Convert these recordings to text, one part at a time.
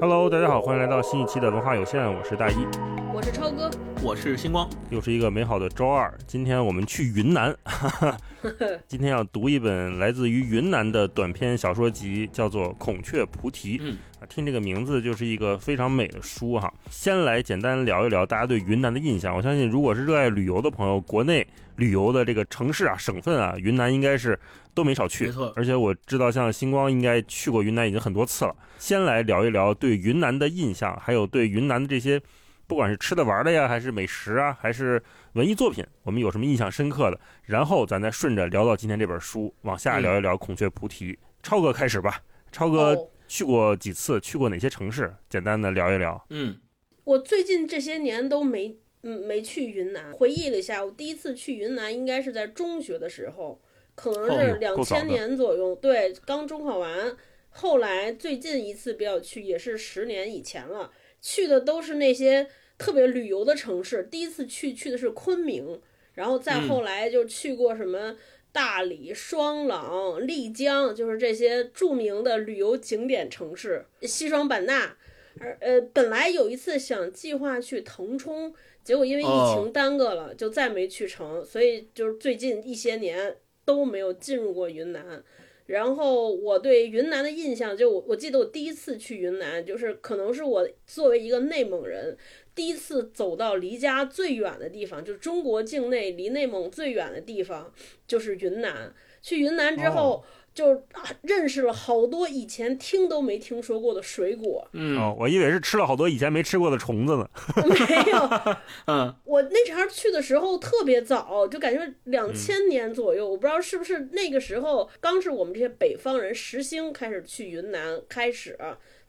Hello，大家好，欢迎来到新一期的文化有限，我是大一，我是超哥，我是星光，又是一个美好的周二。今天我们去云南，今天要读一本来自于云南的短篇小说集，叫做《孔雀菩提》。嗯，听这个名字就是一个非常美的书哈。先来简单聊一聊大家对云南的印象。我相信，如果是热爱旅游的朋友，国内旅游的这个城市啊、省份啊，云南应该是都没少去。没错，而且我知道，像星光应该去过云南已经很多次了。先来聊一聊对云南的印象，还有对云南的这些，不管是吃的玩的呀，还是美食啊，还是文艺作品，我们有什么印象深刻的？然后咱再顺着聊到今天这本书，往下聊一聊《孔雀菩提》。超哥开始吧，超哥哦去过几次？去过哪些城市？简单的聊一聊。嗯，我最近这些年都没嗯没去云南。回忆了一下，我第一次去云南应该是在中学的时候，可能哦是两千年左右。对，刚中考完。后来最近一次比较去也是十年以前了，去的都是那些特别旅游的城市。第一次去去的是昆明，然后再后来就去过什么大理、双廊、丽江，就是这些著名的旅游景点城市，西双版纳。而呃，本来有一次想计划去腾冲，结果因为疫哦情耽搁了，就再没去成。所以就是最近一些年都没有进入过云南。然后我对云南的印象，就我我记得我第一次去云南，就是可能是我作为一个内蒙人，第一次走到离家最远的地方，就是中国境内离内蒙最远的地方，就是云南。去云南之后，就啊认识了好多以前听都没听说过的水果。嗯，哦，我以为是吃了好多以前没吃过的虫子呢。没有，嗯，我那茬去的时候特别早，就感觉两千年左右，我不知道是不是那个时候刚是我们这些北方人实兴开始去云南开始，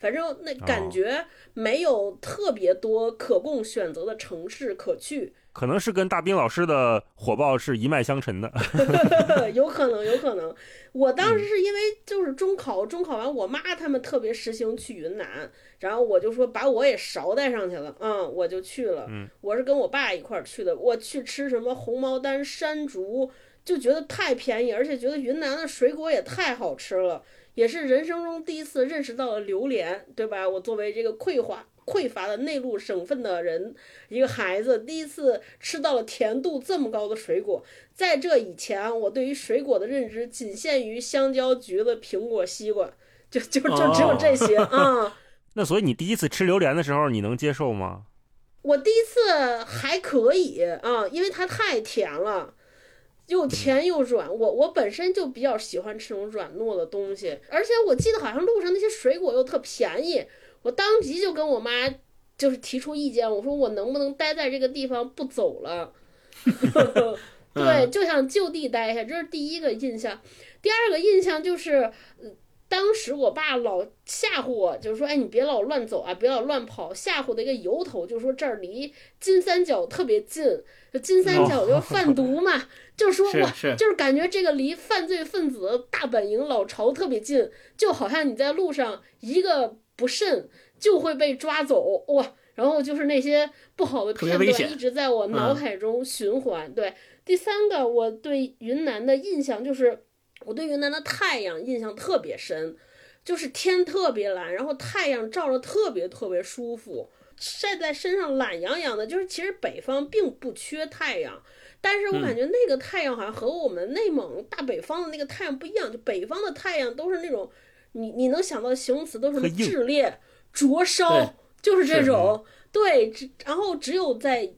反正那感觉没有特别多可供选择的城市可去，可能是跟大兵老师的火爆是一脉相承的。有可能，有可能。我当时是因为就是中考，中考完我妈他们特别实行去云南，然后我就说把我也捎带上去了，嗯，我就去了。嗯，我是跟我爸一块儿去的，我去吃什么红毛丹、山竹，就觉得太便宜，而且觉得云南的水果也太好吃了，也是人生中第一次认识到了榴莲，对吧？我作为这个匮乏匮乏的内陆省份的人，一个孩子，第一次吃到了甜度这么高的水果。在这以前，我对于水果的认知仅限于香蕉、橘子、苹果、西瓜，就就就只有这些啊、嗯 那所以你第一次吃榴莲的时候，你能接受吗？我第一次还可以啊，因为它太甜了，又甜又软。我我本身就比较喜欢吃那种软糯的东西，而且我记得好像路上那些水果又特便宜，我当即就跟我妈就是提出意见，我说我能不能待在这个地方不走了？对，就想就地待下，这是第一个印象。第二个印象就是，呃当时我爸老吓唬我，就是说，哎，你别老乱走啊，别老乱跑，吓唬的一个由头，就是说这儿离金三角特别近，就金三角就贩毒嘛，就是说哇，是是就是感觉这个离犯罪分子大本营老巢特别近，就好像你在路上一个不慎就会被抓走哇。然后就是那些不好的片段一直在我脑嗯海中循环。对，第三个我对云南的印象就是，我对云南的太阳印象特别深，就是天特别蓝，然后太阳照着特别特别舒服，晒在身上懒洋洋的。就是其实北方并不缺太阳，但是我感觉那个太阳好像和我们内蒙大北方的那个太阳不一样，就北方的太阳都是那种，你你能想到的形容词都是什么炽烈、灼烧，就是这种。对，只然后只有在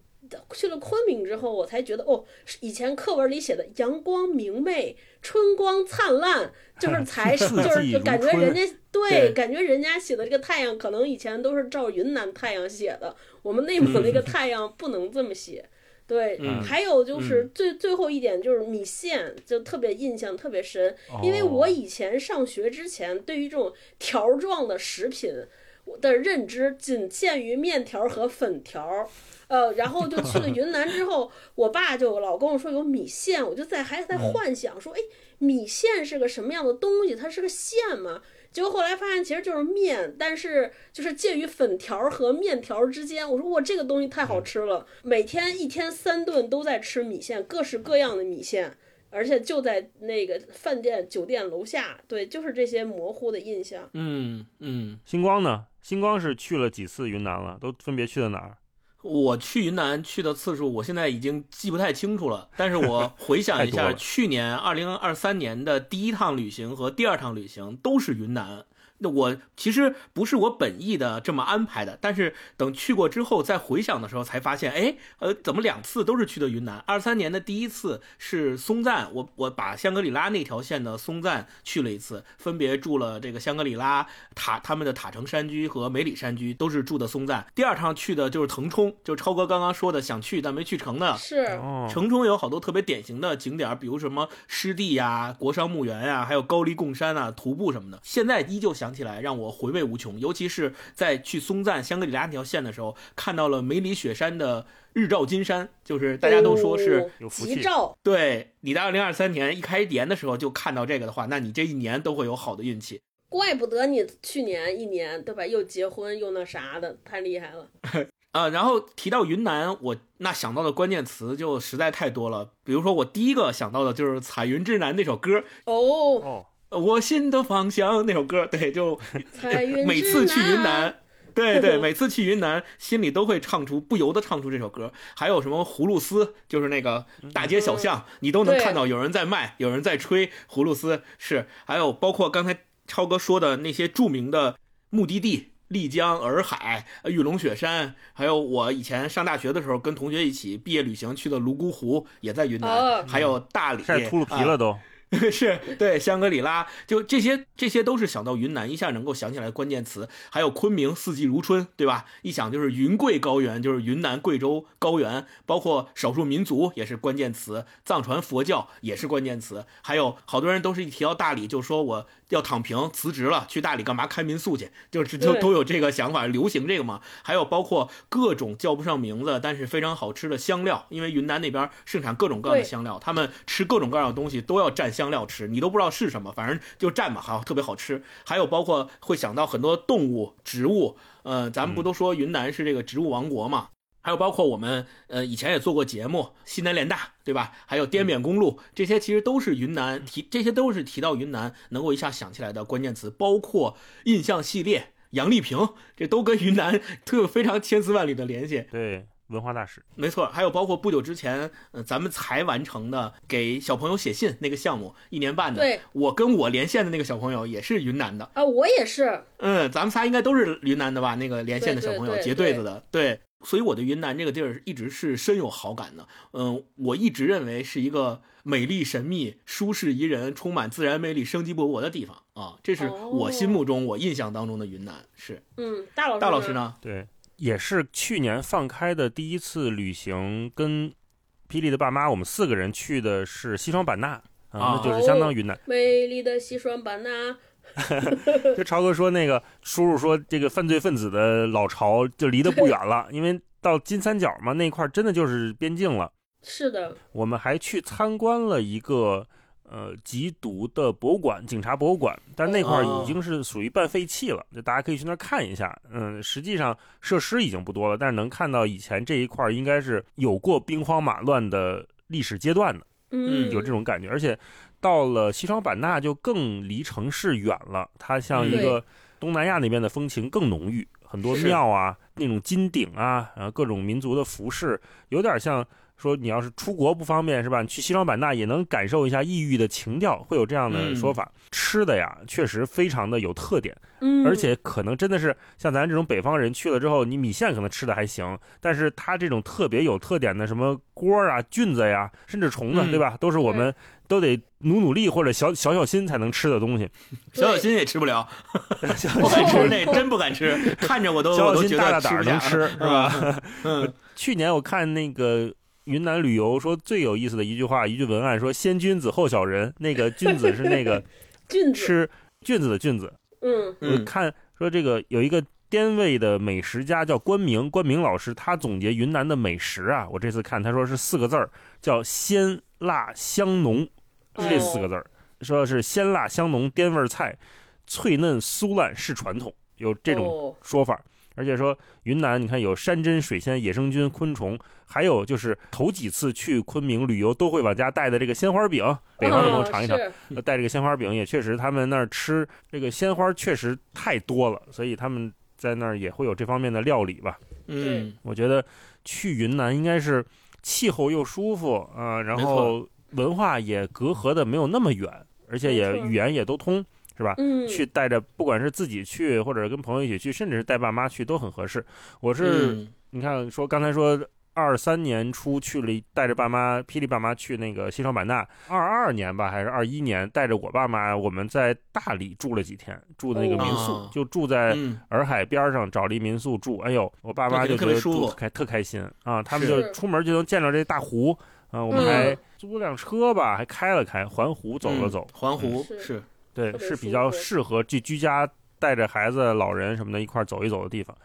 去了昆明之后，我才觉得哦，以前课文里写的阳光明媚、春光灿烂，就是才 是就是就感觉人家对，感觉人家写的这个太阳，可能以前都是照云南太阳写的，我们内蒙那个太阳不能这么写。对，嗯还有就是最最后一点就是米线，就特别印象特别深，因为哦。我以前上学之前，对于这种条状的食品我的认知仅限于面条和粉条。呃，然后就去了云南之后，我爸就老跟我说有米线，我就在还在幻想说，哎，米线是个什么样的东西？它是个线吗？结果后来发现其实就是面，但是就是介于粉条和面条之间。我说哇，这个东西太好吃了，每天一天三顿都在吃米线，各式各样的米线，而且就在那个饭店酒店楼下。对，就是这些模糊的印象。嗯嗯，星光呢？星光是去了几次云南了？都分别去了哪儿？我去云南去的次数，我现在已经记不太清楚了。但是我 回想一下，去年二零二三年的第一趟旅行和第二趟旅行都是云南。那我其实不是我本意的这么安排的，但是等去过之后再回想的时候，才发现，哎，呃，怎么两次都是去的云南？二三年的第一次是松赞，我我把香格里拉那条线的松赞去了一次，分别住了这个香格里拉塔他们的塔城山居和梅里山居，都是住的松赞。第二趟去的就是腾冲，就是超哥刚刚说的想去但没去成的。是哦，城中有好多特别典型的景点，比如什么湿地呀、国殇墓园呀，还有高黎贡山啊、徒步什么的。现在依旧想起来，让我回味无穷。尤其是在去松赞、香格里拉那条线的时候，看到了梅里雪山的日照金山，就是大家都说是、哦有福气吉兆，对你在二零二三年一开年的时候就看到这个的话，那你这一年都会有好的运气。怪不得你去年一年对吧，又结婚又那啥的，太厉害了。啊，然后提到云南，我那想到的关键词就实在太多了。比如说，我第一个想到的就是《彩云之南》那首歌，哦，我心的方向那首歌，对，就每次去云南南，对对，每次去云南，心里都会唱出不由得唱出这首歌。还有什么葫芦丝，就是那个大街小巷，你都能看到有人在卖，有人在吹葫芦丝。是，还有包括刚才超哥说的那些著名的目的地。丽江、洱海、呃玉龙雪山，还有我以前上大学的时候跟同学一起毕业旅行去的泸沽湖，也在云南，哦还有大理，晒秃噜皮啊了都。是对香格里拉，就这些，这些都是想到云南一下能够想起来的关键词。还有昆明四季如春，对吧？一想就是云贵高原，就是云南贵州高原，包括少数民族也是关键词，藏传佛教也是关键词。还有好多人都是一提到大理就说我要躺平辞职了，去大理干嘛开民宿去？就是都都有这个想法，流行这个嘛。还有包括各种叫不上名字，但是非常好吃的香料，因为云南那边盛产各种各样的香料，他们吃各种各样的东西都要蘸香料吃，你都不知道是什么，反正就蘸嘛，好特别好吃。还有包括会想到很多动物、植物，呃，咱们不都说云南是这个植物王国嘛？还有包括我们呃以前也做过节目，西南联大对吧？还有滇缅公路，这些其实都是云南提，这些都是提到云南能够一下想起来的关键词，包括印象系列、杨丽萍，这都跟云南 特有非常千丝万缕的联系。对，文化大使。没错，还有包括不久之前，呃，咱们才完成的给小朋友写信那个项目，一年半的。对我跟我连线的那个小朋友也是云南的。啊，我也是，嗯，咱们仨应该都是云南的吧？那个连线的小朋友结对子的，对。所以我对云南这个地儿一直是深有好感的。嗯，我一直认为是一个美丽神秘、舒适宜人、充满自然魅力、生机勃勃的地方啊。这是我心目中、我印象当中的云南。是嗯，大老师，大老师？呢？对，也是去年放开的第一次旅行，跟霹雳的爸妈，我们四个人去的是西双版纳啊，啊那就是相当于云南。美丽的西双版纳，就超哥说，那个叔叔说，这个犯罪分子的老巢就离得不远了，因为到金三角嘛，那块儿真的就是边境了。是的，我们还去参观了一个呃缉毒的博物馆，警察博物馆，但那块儿已经是属于半废弃了，就大家可以去那儿看一下。嗯，实际上设施已经不多了，但是能看到以前这一块儿应该是有过兵荒马乱的历史阶段的，嗯，有这种感觉。而且到了西双版纳就更离城市远了，它像一个东南亚那边的风情更浓郁，很多庙啊，那种金顶啊，然后各种民族的服饰，有点像。说你要是出国不方便是吧？你去西双版纳也能感受一下异域的情调，会有这样的说法。吃的呀，确实非常的有特点，嗯，而且可能真的是像咱这种北方人去了之后，你米线可能吃的还行，但是它这种特别有特点的什么锅啊、菌子呀，甚至虫子，嗯对吧？都是我们都得努努力或者小小小心才能吃的东西。小小心也吃不了，小不敢吃，那真不敢吃，看着我都小小心我都大大胆儿能吃吃，是吧？嗯，去年我看那个云南旅游说最有意思的一句话，一句文案说“先君子后小人”，那个君子是那个菌子，吃菌子的菌子。嗯。看说这个有一个滇味的美食家叫关明，关明老师，他总结云南的美食啊，我这次看他说是四个字儿，叫鲜辣香浓，是这四个字儿，说是鲜辣香浓滇味儿菜，脆嫩酥烂是传统，有这种哦说法。而且说云南，你看有山珍水鲜、野生菌、昆虫，还有就是头几次去昆明旅游都会往家带的这个鲜花饼，北方的朋友尝一尝。带这个鲜花饼也确实，他们那儿吃这个鲜花确实太多了，所以他们在那儿也会有这方面的料理吧。嗯，我觉得去云南应该是气候又舒服啊、然后文化也隔阂的没有那么远，而且也语言也都通，是吧？嗯，去带着，不管是自己去，或者跟朋友一起去，甚至是带爸妈去，都很合适。我是、嗯。你看说刚才说二三年初去了，带着爸妈霹雳爸妈去那个西双版纳，二二年吧还是二一年，带着我爸妈，我们在大理住了几天，住的那个民宿，哦。就住在嗯。洱海边上找了一民宿住。哎呦，我爸妈就觉得特别舒服。开特开心。啊，他们就出门就能见着这大湖啊，我们嗯。还租辆车吧，还开了开环湖走了嗯走。环湖是是对，是比较适合去居家带着孩子、老人什么的一块儿走一走的地方。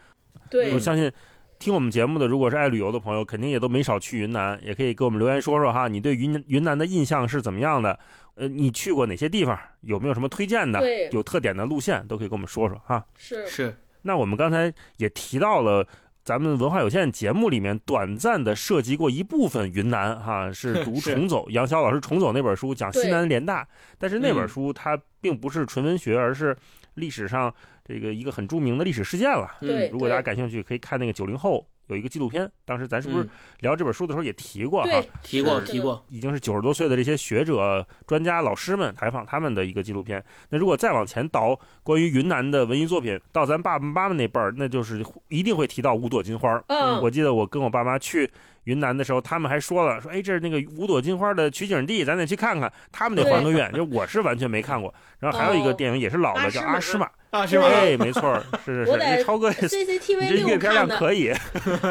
对我，相信听我们节目的，如果是爱旅游的朋友，肯定也都没少去云南，也可以给我们留言说说哈，你对云云南的印象是怎么样的？呃，你去过哪些地方？有没有什么推荐的？有特点的路线都可以跟我们说说哈。是是，那我们刚才也提到了。咱们文化有限节目里面短暂的涉及过一部分云南，哈，是 读重走杨潇老师重走那本书讲西南联大，但是那本嗯书它并不是纯文学，而是历史上这个一个很著名的历史事件了。对如果大家感兴趣，可以看那个九零后有一个纪录片，当时咱是不是嗯聊这本书的时候也提过哈对？提过提过，已经是九十多岁的这些学者、专家、老师们采访他们的一个纪录片。那如果再往前倒，关于云南的文艺作品，到咱爸爸妈妈那辈儿，那就是一定会提到五朵金花。嗯，我记得我跟我爸妈去云南的时候，他们还说了，说哎，这是那个五朵金花的取景地，咱得去看看。他们得还个愿，就我是完全没看过。然后还有一个哦电影也是老的，叫《阿诗玛阿诗玛》。啊是吧？哎，没错，是是是，我在超哥，你 CCTV 六看的。量可以，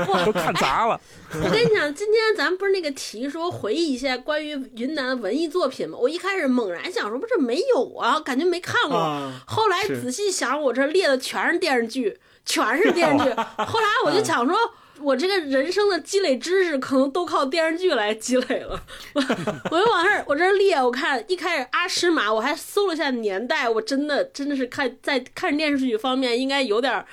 哇 都看砸了。我跟你讲，今天咱不是那个题说回忆一下关于云南文艺作品吗？我一开始猛然想说，不是没有啊，感觉没看过。啊，后来仔细想，我这列的全是电视剧，全是电视剧。后来我就想说，我这个人生的积累知识可能都靠电视剧来积累了。我我就往这儿我这儿列，我看一开始阿诗玛，我还搜了一下年代，我真的真的是看在看电视剧方面应该有点儿，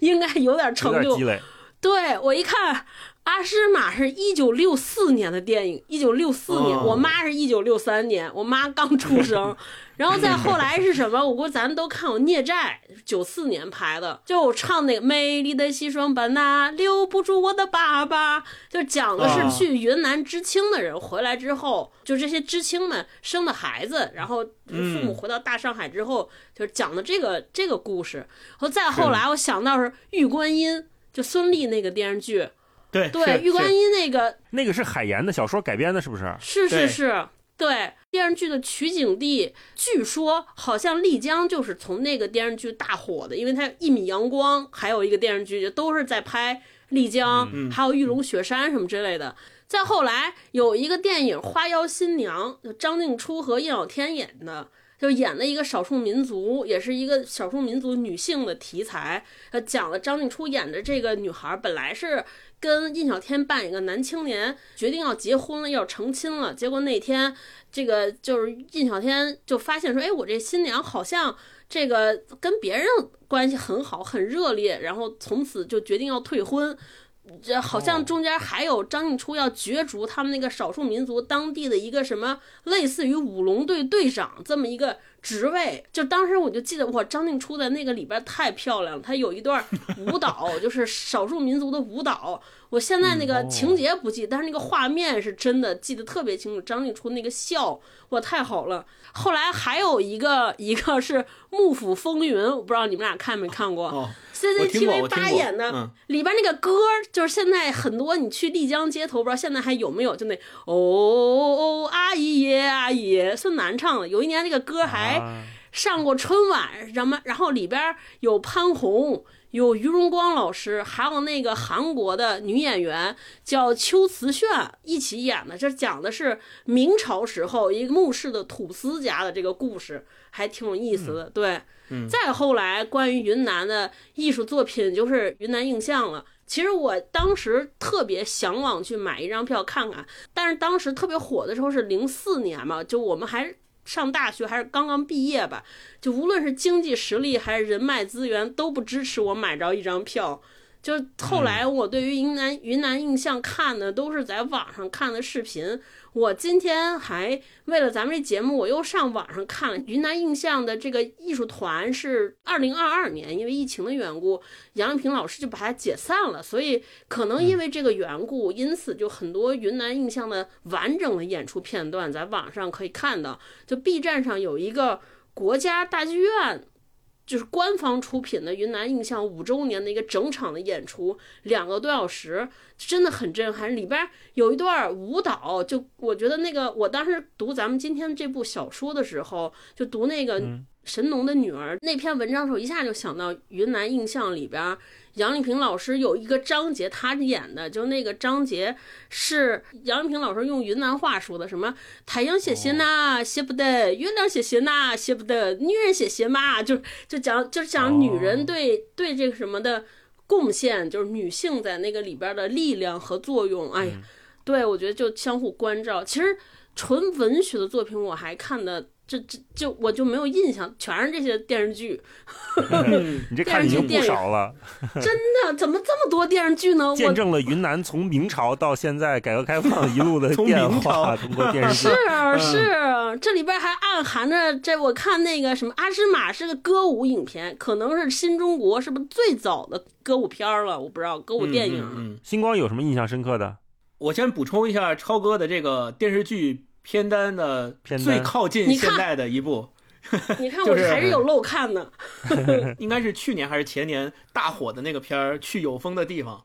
应该有点儿成就积。累，对我一看，阿诗玛是一九六四年的电影，一九六四年，哦我妈是一九六三年，我妈刚出生。然后再后来是什么？我估计咱都看过《孽债》，九四年拍的，就我唱那个美丽的西双版纳留不住我的爸爸，就讲的啊是去云南知青的人回来之后，就这些知青们生的孩子，然后父母嗯回到大上海之后，就是讲的这个这个故事。然后再后来，我想到是《玉观音》，就孙俪那个电视剧，对对，玉观音那个那个是海岩的小说改编的，是不是？是是是，对电视剧的取景地，据说好像丽江就是从那个电视剧大火的，因为它《一米阳光》还有一个电视剧都是在拍丽江，嗯还有玉龙雪山什么之类的。再后来有一个电影《花妖新娘》，就张静初和叶小天演的。就演了一个少数民族，也是一个少数民族女性的题材。呃，讲了张静初演的这个女孩，本来是跟印小天扮演个男青年，决定要结婚了，要成亲了。结果那天，这个就是印小天就发现说，哎，我这新娘好像这个跟别人关系很好，很热烈，然后从此就决定要退婚。这好像中间还有张静初要角逐他们那个少数民族当地的一个什么类似于舞龙队队长这么一个职位，就当时我就记得哇，张静初在那个里边太漂亮了，她有一段舞蹈，就是少数民族的舞蹈。我现在那个情节不记，但是那个画面是真的记得特别清楚。张静初那个笑，哇，太好了。后来还有一个，一个是《幕府风云》，我不知道你们俩看没看过。CCTV 八演的，嗯里边那个歌，就是现在很多你去丽江街头，不知道现在还有没有，就那哦哦阿姨爷阿姨耶，孙楠唱的。有一年那个歌还啊上过春晚，什么，然后里边有潘虹。有于荣光老师，还有那个韩国的女演员叫秋瓷炫一起演的。这讲的是明朝时候一个墓室的土司家的这个故事，还挺有意思的。对，再后来关于云南的艺术作品，就是云南印象了。其实我当时特别向往去买一张票看看，但是当时特别火的时候是零四年嘛，就我们还上大学，还是刚刚毕业吧，就无论是经济实力还是人脉资源都不支持我买着一张票。就后来我对于云南云南印象看的都是在网上看的视频。我今天还为了咱们这节目，我又上网上看了云南印象的这个艺术团是二零二二年，因为疫情的缘故，杨丽萍老师就把它解散了，所以可能因为这个缘故，因此就很多云南印象的完整的演出片段在网上可以看到，就 B 站上有一个国家大剧院。就是官方出品的云南印象五周年的一个整场的演出，两个多小时，真的很震撼。里边有一段舞蹈，就我觉得那个，我当时读咱们今天这部小说的时候，就读那个神农的女儿那篇文章的时候，一下就想到云南印象里边。杨丽萍老师有一个章节，她演的就那个章节是杨丽萍老师用云南话说的，什么太阳写写呐写不得，月亮写写呐写不得，女人写写嘛，就就讲就是讲女人对对这个什么的贡献，就是女性在那个里边的力量和作用。哎呀，对我觉得就相互关照。其实纯文学的作品我还看的。这这就我就没有印象，全是这些电视剧。你这看已经不少了，真的？怎么这么多电视剧呢？见证了云南从明朝到现在改革开放一路的变化，通过电视剧。是是，这里边还暗含着这。我看那个什么《阿诗玛》是个歌舞影片，可能是新中国是不是最早的歌舞片了？我不知道歌舞电影。嗯，星光有什么印象深刻的？我先补充一下超哥的这个电视剧。片单的最靠近现代的一部，你看我还是有漏看的 应该是去年还是前年大火的那个片儿《去有风的地方》，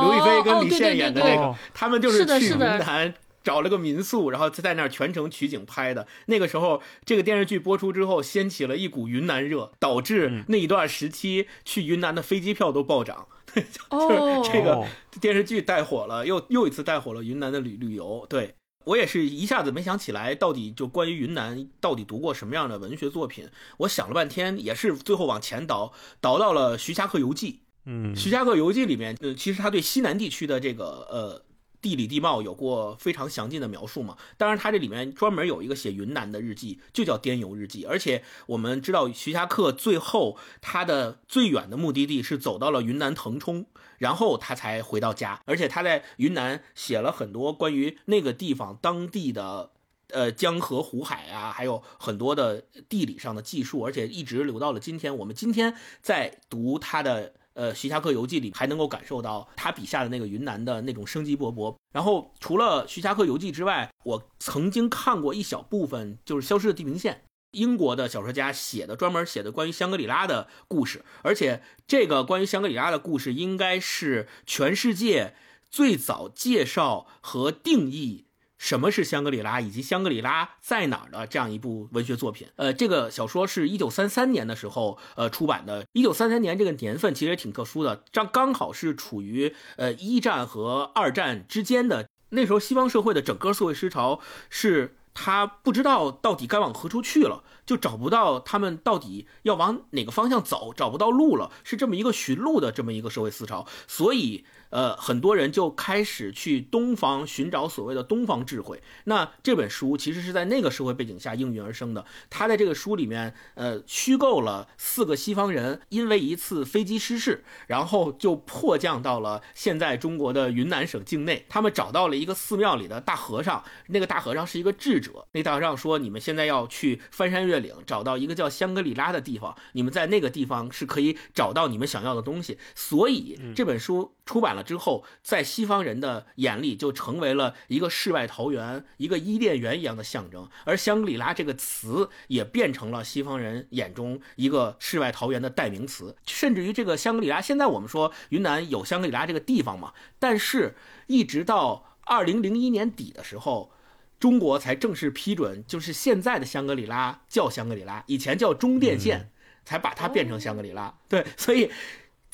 刘亦菲跟李现演的那个，他们就是去云南找了个民宿，然后在那儿全程取景拍的。那个时候，这个电视剧播出之后，掀起了一股云南热，导致那一段时期去云南的飞机票都暴涨。就是这个电视剧带火了，又又一次带火了云南的旅旅游。对。我也是一下子没想起来，到底就关于云南到底读过什么样的文学作品？我想了半天，也是最后往前倒，倒到了《徐霞客游记》。嗯，《徐霞客游记》里面，呃，其实他对西南地区的这个呃。地理地貌有过非常详尽的描述嘛？当然，他这里面专门有一个写云南的日记，就叫《滇游日记》。而且我们知道，徐霞客最后他的最远的目的地是走到了云南腾冲，然后他才回到家。而且他在云南写了很多关于那个地方当地的呃江河湖海啊，还有很多的地理上的记述，而且一直留到了今天。我们今天在读他的。呃，《徐霞客游记》里还能够感受到他笔下的那个云南的那种生机勃勃。然后，除了《徐霞客游记》之外，我曾经看过一小部分，就是《消失的地平线》，英国的小说家写的，专门写的关于香格里拉的故事。而且，这个关于香格里拉的故事，应该是全世界最早介绍和定义。什么是香格里拉，以及香格里拉在哪儿的这样一部文学作品？呃，这个小说是一九三三年的时候呃出版的。一九三三年这个年份其实也挺特殊的，这刚好是处于呃一战和二战之间的。那时候西方社会的整个社会思潮是，他不知道到底该往何处去了，就找不到他们到底要往哪个方向走，找不到路了，是这么一个寻路的这么一个社会思潮，所以。呃，很多人就开始去东方寻找所谓的东方智慧。那这本书其实是在那个社会背景下应运而生的。他在这个书里面，呃，虚构了四个西方人因为一次飞机失事，然后就迫降到了现在中国的云南省境内。他们找到了一个寺庙里的大和尚，那个大和尚是一个智者。那大和尚说：“你们现在要去翻山越岭，找到一个叫香格里拉的地方。你们在那个地方是可以找到你们想要的东西。”所以这本书出版了。之后，在西方人的眼里，就成为了一个世外桃源、一个伊甸园一样的象征。而香格里拉这个词也变成了西方人眼中一个世外桃源的代名词。甚至于，这个香格里拉，现在我们说云南有香格里拉这个地方嘛？但是，一直到二零零一年底的时候，中国才正式批准，就是现在的香格里拉叫香格里拉，以前叫中甸县，才把它变成香格里拉。对，所以。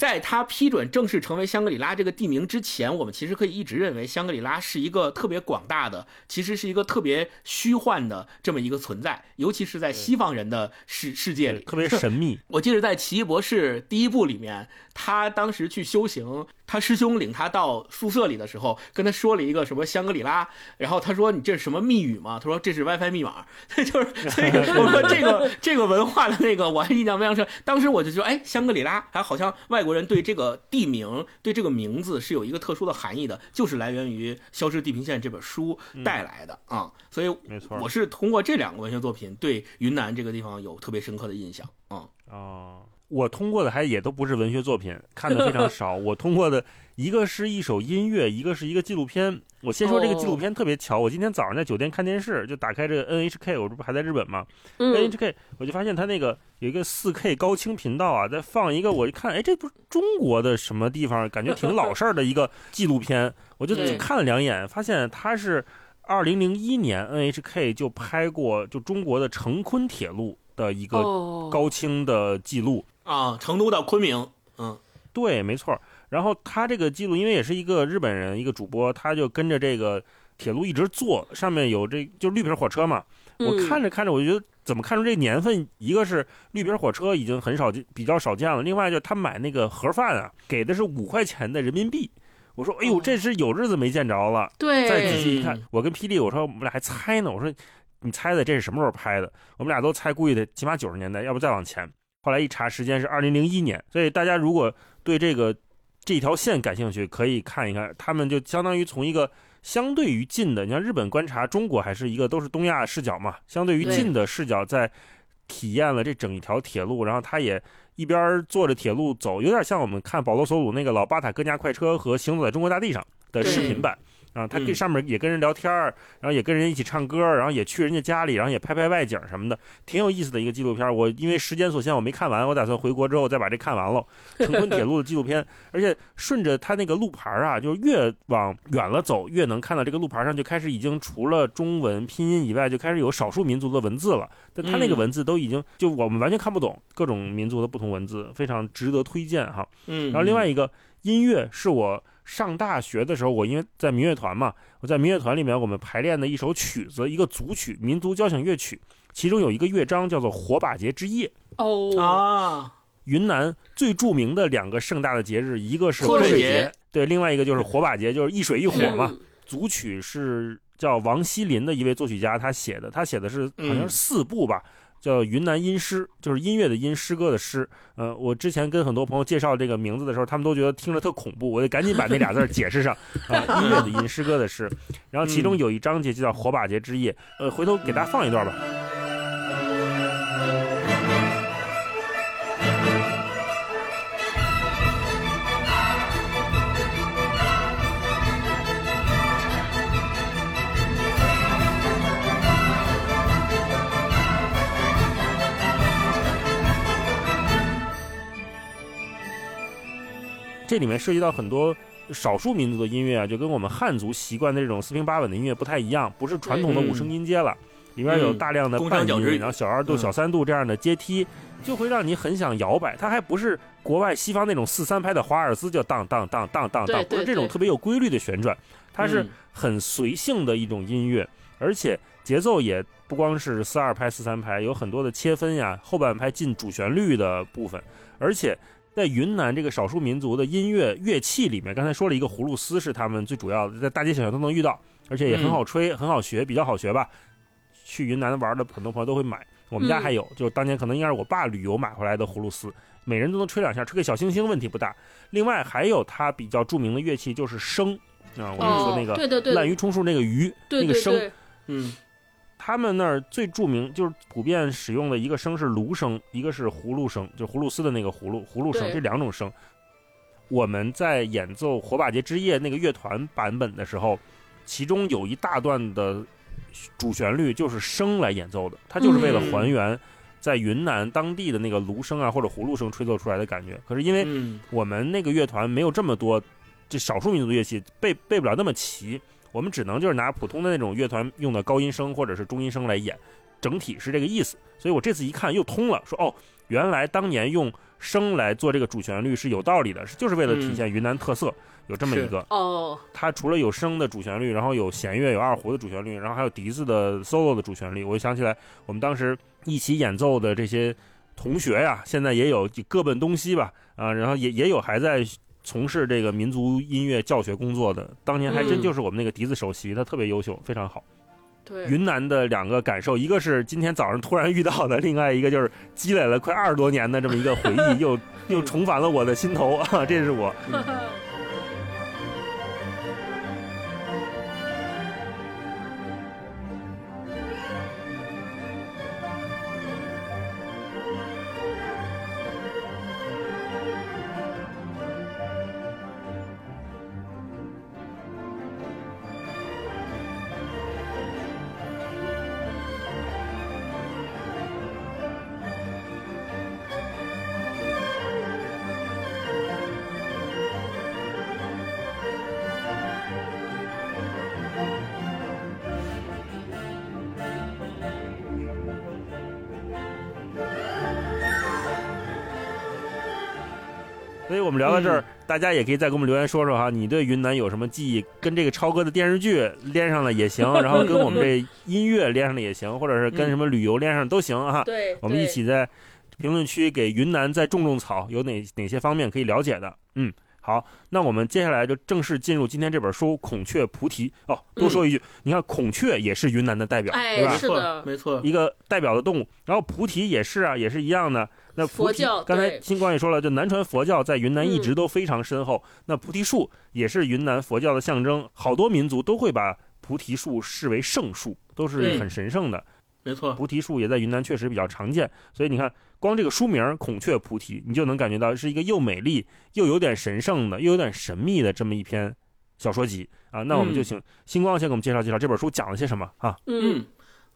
在他批准正式成为香格里拉这个地名之前，我们其实可以一直认为香格里拉是一个特别广大的，其实是一个特别虚幻的这么一个存在，尤其是在西方人的世世界里，特别神秘。我记得在《奇异博士》第一部里面，他当时去修行。他师兄领他到宿舍里的时候，跟他说了一个什么香格里拉，然后他说你这是什么密语吗？他说这是 WiFi 密码，就是所以 我说这个这个文化的那个我还印象非常深。当时我就说，哎，香格里拉，还好像外国人对这个地名对这个名字是有一个特殊的含义的，就是来源于《消失地平线》这本书带来的啊。所以没错，我是通过这两个文学作品对云南这个地方有特别深刻的印象啊。哦。我通过的还也都不是文学作品，看的非常 少。我通过的一个是一首音乐，一个是一个纪录片。我先说这个纪录片特别巧，我今天早上在酒店看电视，就打开这个 NHK，我这不还在日本吗？NHK 我就发现它那个有一个 4K 高清频道啊，在放一个，我一看，哎，这不是中国的什么地方？感觉挺老式儿的一个纪录片。我就看了两眼，发现它是二零零一年 NHK 就拍过，就中国的成昆铁路的一个高清的记录。啊，成都到昆明，嗯，对，没错。然后他这个记录，因为也是一个日本人，一个主播，他就跟着这个铁路一直坐，上面有这就绿皮火车嘛。我看着看着，我就觉得怎么看出这年份？一个是绿皮火车已经很少比较少见了，另外就他买那个盒饭啊，给的是五块钱的人民币。我说，哎呦，这是有日子没见着了。对，再仔细一看，我跟霹雳，我说我们俩还猜呢。我说，你猜的这是什么时候拍的？我们俩都猜，估计得起码九十年代，要不再往前。后来一查时间是二零零一年，所以大家如果对这个这条线感兴趣，可以看一看。他们就相当于从一个相对于近的，你像日本观察中国，还是一个都是东亚视角嘛，相对于近的视角，在体验了这整一条铁路。然后他也一边坐着铁路走，有点像我们看保罗·索鲁那个老巴塔哥尼亚快车和行走在中国大地上的视频版。啊，他跟上面也跟人聊天儿，然后也跟人一起唱歌，然后也去人家家里，然后也拍拍外景什么的，挺有意思的一个纪录片。我因为时间所限，我没看完，我打算回国之后再把这看完了。成昆铁路的纪录片，而且顺着他那个路牌啊，就越往远了走，越能看到这个路牌上就开始已经除了中文拼音以外，就开始有少数民族的文字了。但他那个文字都已经就我们完全看不懂，各种民族的不同文字，非常值得推荐哈。嗯，然后另外一个音乐是我。上大学的时候，我因为在民乐团嘛，我在民乐团里面，我们排练的一首曲子，一个组曲，民族交响乐曲，其中有一个乐章叫做火把节之夜。哦啊，云南最著名的两个盛大的节日，一个是泼水节，对，另外一个就是火把节，就是一水一火嘛。组曲是叫王锡林的一位作曲家他写的，他写的是好像是四部吧。叫云南音诗，就是音乐的音，诗歌的诗。呃，我之前跟很多朋友介绍这个名字的时候，他们都觉得听着特恐怖，我得赶紧把那俩字解释上。啊，音乐的音，诗歌的诗。然后其中有一章节就叫火把节之夜。呃，回头给大家放一段吧。这里面涉及到很多少数民族的音乐啊，就跟我们汉族习惯的这种四平八稳的音乐不太一样，不是传统的五声音阶了，里面有大量的半音，然后小二度、小三度这样的阶梯，就会让你很想摇摆。它还不是国外西方那种四三拍的华尔兹，叫当当当当当当，不是这种特别有规律的旋转，它是很随性的一种音乐，而且节奏也不光是四二拍、四三拍，有很多的切分呀，后半拍进主旋律的部分，而且。在云南这个少数民族的音乐乐器里面，刚才说了一个葫芦丝是他们最主要的，在大街小巷都能遇到，而且也很好吹，很好学，比较好学吧。去云南玩的很多朋友都会买，我们家还有，就是当年可能应该是我爸旅游买回来的葫芦丝，每人都能吹两下，吹个小星星问题不大。另外还有它比较著名的乐器就是笙啊，我们说那个滥竽充数那个竽，那个笙，嗯。他们那儿最著名就是普遍使用的一个声是芦笙，一个是葫芦声，就葫芦丝的那个葫芦葫芦声，这两种声。我们在演奏《火把节之夜》那个乐团版本的时候，其中有一大段的主旋律就是笙来演奏的，它就是为了还原在云南当地的那个芦笙啊或者葫芦声吹奏出来的感觉。可是因为我们那个乐团没有这么多这少数民族乐器，背背不了那么齐。我们只能就是拿普通的那种乐团用的高音声或者是中音声来演，整体是这个意思。所以我这次一看又通了，说哦，原来当年用声来做这个主旋律是有道理的，是就是为了体现云南特色，有这么一个哦。它除了有声的主旋律，然后有弦乐、有二胡的主旋律，然后还有笛子的 solo 的主旋律。我就想起来，我们当时一起演奏的这些同学呀，现在也有各奔东西吧，啊，然后也也有还在。从事这个民族音乐教学工作的，当年还真嗯就是我们那个笛子首席，他特别优秀，非常好。对，云南的两个感受，一个是今天早上突然遇到的，另外一个就是积累了快二十多年的这么一个回忆，又 又重返了我的心头啊！这是我 所以我们聊到这儿，大家也可以再给我们留言说说哈，你对云南有什么记忆？跟这个超哥的电视剧连上了也行，然后跟我们这音乐连上了也行，或者是跟什么旅游连上都行哈。对，我们一起在评论区给云南再种种草，有哪哪些方面可以了解的？嗯，好，那我们接下来就正式进入今天这本书《孔雀菩提》哦。多说一句，你看孔雀也是云南的代表，哎对吧？是的没错，一个代表的动物，然后菩提也是啊，也是一样的。那佛教刚才对星光也说了，就南传佛教在云南一直嗯都非常深厚。那菩提树也是云南佛教的象征，好多民族都会把菩提树视为圣树，都是很神圣的。没错，菩提树也在云南确实比较常见，所以你看，光这个书名《孔雀菩提》，你就能感觉到是一个又美丽又有点神圣的，又有点神秘的这么一篇小说集啊。那我们就嗯请星光先给我们介绍介绍这本书讲了些什么啊？嗯嗯，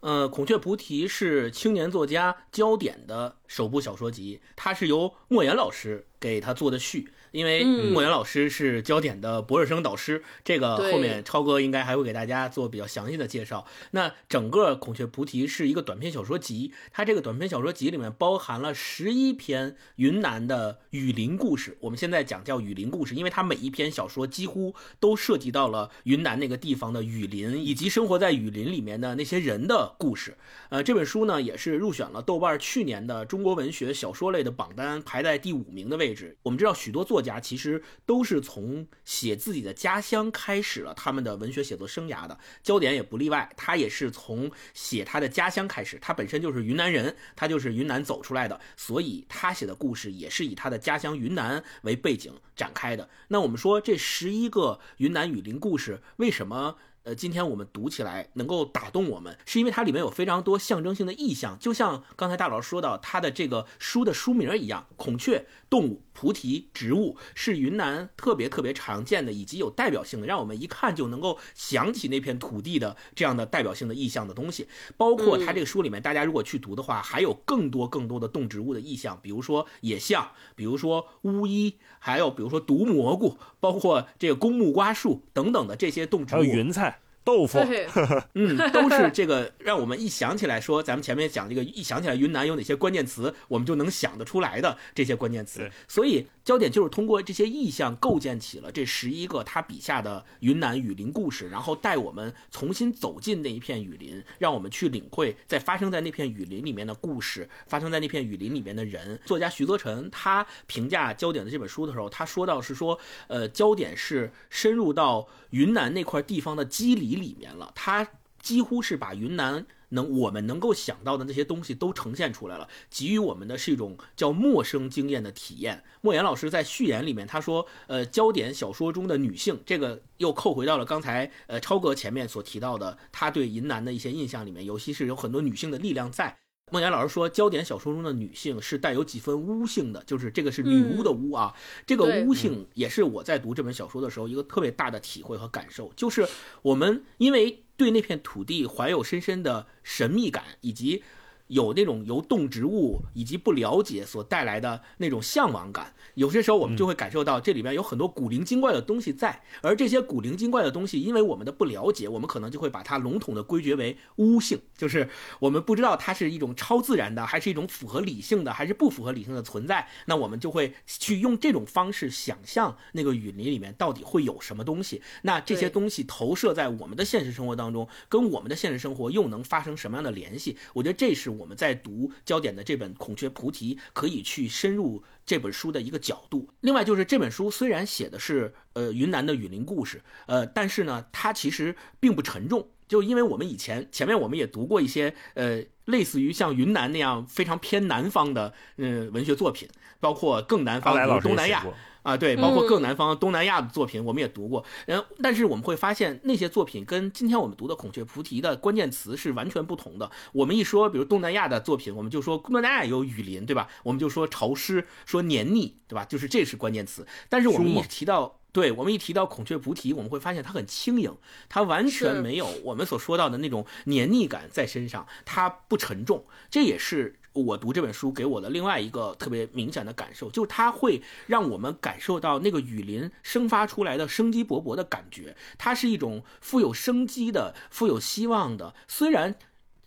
呃，《孔雀菩提》是青年作家焦点的首部小说集，它是由莫言老师给他做的序。因为嗯莫言老师是焦点的博士生导师，这个后面超哥应该还会给大家做比较详细的介绍。那整个《孔雀菩提》是一个短篇小说集，它这个短篇小说集里面包含了十一篇云南的雨林故事。我们现在讲叫雨林故事，因为它每一篇小说几乎都涉及到了云南那个地方的雨林，以及生活在雨林里面的那些人的故事。呃，这本书呢也是入选了豆瓣去年的中国文学小说类的榜单，排在第五名的位置。我们知道许多作家其实都是从写自己的家乡开始了他们的文学写作生涯的，焦点也不例外，他也是从写他的家乡开始，他本身就是云南人，他就是云南走出来的，所以他写的故事也是以他的家乡云南为背景展开的。那我们说这十一个云南雨林故事为什么？呃，今天我们读起来能够打动我们，是因为它里面有非常多象征性的意象，就像刚才大老师说到他的这个书的书名一样，孔雀动物、菩提植物是云南特别特别常见的，以及有代表性的，让我们一看就能够想起那片土地的这样的代表性的意象的东西。包括它这个书里面，大家如果去读的话，还有更多更多的动植物的意象，比如说野象，比如说巫医，还有比如说毒蘑菇，包括这个公木瓜树等等的这些动植物还。有云菜、豆腐，嗯，都是这个让我们一想起来说，咱们前面讲这个一想起来云南有哪些关键词，我们就能想得出来的这些关键词。所以焦点就是通过这些意象构建起了这十一个他笔下的云南雨林故事，然后带我们重新走进那一片雨林，让我们去领会在发生在那片雨林里面的故事，发生在那片雨林里面的人。作家徐则成他评价焦点的这本书的时候，他说到是说，呃，焦点是深入到云南那块地方的肌理里面了，他几乎是把云南能我们能够想到的那些东西都呈现出来了，给予我们的是一种叫陌生经验的体验。莫言老师在序言里面他说，呃，焦点小说中的女性，这个又扣回到了刚才呃超哥前面所提到的他对云南的一些印象里面，尤其是有很多女性的力量在。孟岩老师说，焦点小说中的女性是带有几分巫性的，就是这个是女巫的巫啊。这个对巫性也是我在读这本小说的时候一个特别大的体会和感受，就是我们因为对那片土地怀有深深的神秘感，以及有那种由动植物以及不了解所带来的那种向往感，有些时候我们就会感受到这里边有很多古灵精怪的东西在，而这些古灵精怪的东西，因为我们的不了解，我们可能就会把它笼统的归结为巫性，就是我们不知道它是一种超自然的，还是一种符合理性的，还是不符合理性的存在，那我们就会去用这种方式想象那个雨林里面到底会有什么东西，那这些东西投射在我们的现实生活当中，跟我们的现实生活又能发生什么样的联系？我觉得这是我们在读焦点的这本《孔雀菩提》可以去深入这本书的一个角度。另外就是这本书虽然写的是呃云南的雨林故事，呃，但是呢，它其实并不沉重。就因为我们以前前面我们也读过一些呃类似于像云南那样非常偏南方的呃文学作品，包括更南方的东南亚。啊，对，包括更南方、东南亚的作品，我们也读过。然后，但是我们会发现那些作品跟今天我们读的《孔雀菩提》的关键词是完全不同的。我们一说，比如东南亚的作品，我们就说东南亚有雨林，对吧？我们就说潮湿，说黏腻，对吧？就是这是关键词。但是我们一提到，对我们一提到《孔雀菩提》，我们会发现它很轻盈，它完全没有我们所说到的那种黏腻感在身上，它不沉重。这也是。我读这本书给我的另外一个特别明显的感受，就是它会让我们感受到那个雨林生发出来的生机勃勃的感觉。它是一种富有生机的、富有希望的。虽然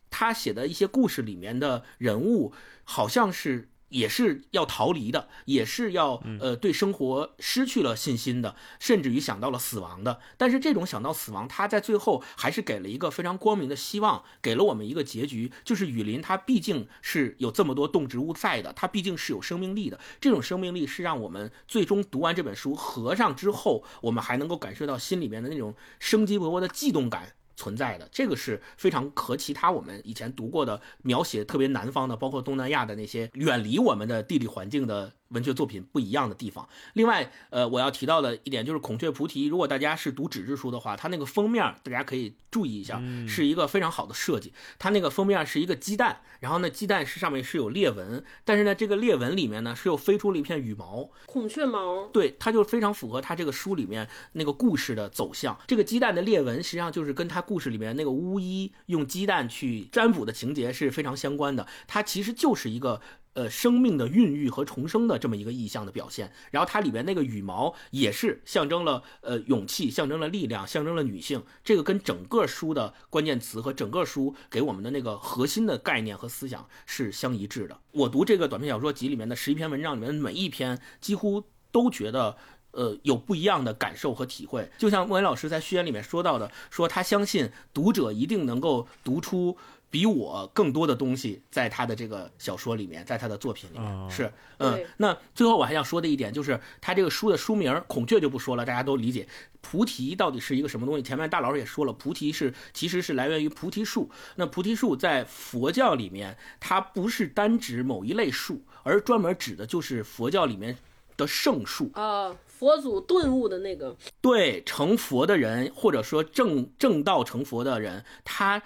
他写的一些故事里面的人物好像是。也是要逃离的，也是要呃对生活失去了信心的，甚至于想到了死亡的。但是这种想到死亡，他在最后还是给了一个非常光明的希望，给了我们一个结局，就是雨林它毕竟是有这么多动植物在的，它毕竟是有生命力的。这种生命力是让我们最终读完这本书合上之后，我们还能够感受到心里面的那种生机勃勃的悸动感。存在的这个是非常和其他我们以前读过的描写特别南方的，包括东南亚的那些远离我们的地理环境的。文学作品不一样的地方。另外，呃，我要提到的一点就是《孔雀菩提》。如果大家是读纸质书的话，它那个封面大家可以注意一下，是一个非常好的设计。它那个封面是一个鸡蛋，然后呢，鸡蛋是上面是有裂纹，但是呢，这个裂纹里面呢是又飞出了一片羽毛，孔雀毛。对，它就非常符合它这个书里面那个故事的走向。这个鸡蛋的裂纹实际上就是跟它故事里面那个巫医用鸡蛋去占卜的情节是非常相关的。它其实就是一个。呃，生命的孕育和重生的这么一个意象的表现，然后它里边那个羽毛也是象征了呃勇气，象征了力量，象征了女性。这个跟整个书的关键词和整个书给我们的那个核心的概念和思想是相一致的。我读这个短篇小说集里面的十一篇文章里面的每一篇，几乎都觉得呃有不一样的感受和体会。就像莫言老师在序言里面说到的，说他相信读者一定能够读出。比我更多的东西在他的这个小说里面，在他的作品里面是，嗯，那最后我还想说的一点就是，他这个书的书名《孔雀》就不说了，大家都理解。菩提到底是一个什么东西？前面大老师也说了，菩提是其实是来源于菩提树。那菩提树在佛教里面，它不是单指某一类树，而专门指的就是佛教里面的圣树啊，佛祖顿悟的那个，对，成佛的人或者说正正道成佛的人，他。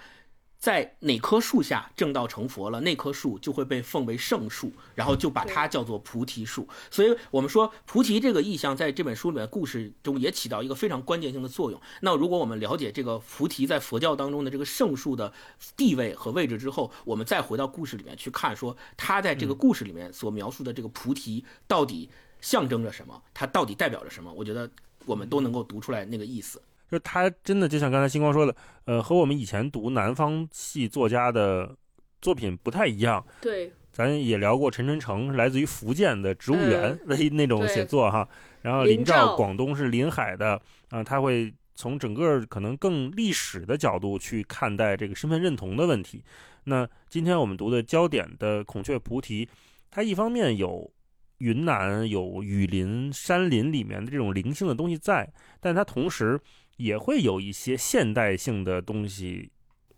在哪棵树下正道成佛了，那棵树就会被奉为圣树，然后就把它叫做菩提树。所以，我们说菩提这个意象在这本书里面故事中也起到一个非常关键性的作用。那如果我们了解这个菩提在佛教当中的这个圣树的地位和位置之后，我们再回到故事里面去看，说它在这个故事里面所描述的这个菩提到底象征着什么，它到底代表着什么？我觉得我们都能够读出来那个意思。就他真的就像刚才星光说的，呃，和我们以前读南方系作家的作品不太一样。对，咱也聊过陈春成，来自于福建的植物园的那种写作哈。然后林兆广东是临海的，啊，他会从整个可能更历史的角度去看待这个身份认同的问题。那今天我们读的焦点的《孔雀菩提》，它一方面有云南有雨林山林里面的这种灵性的东西在，但它同时。也会有一些现代性的东西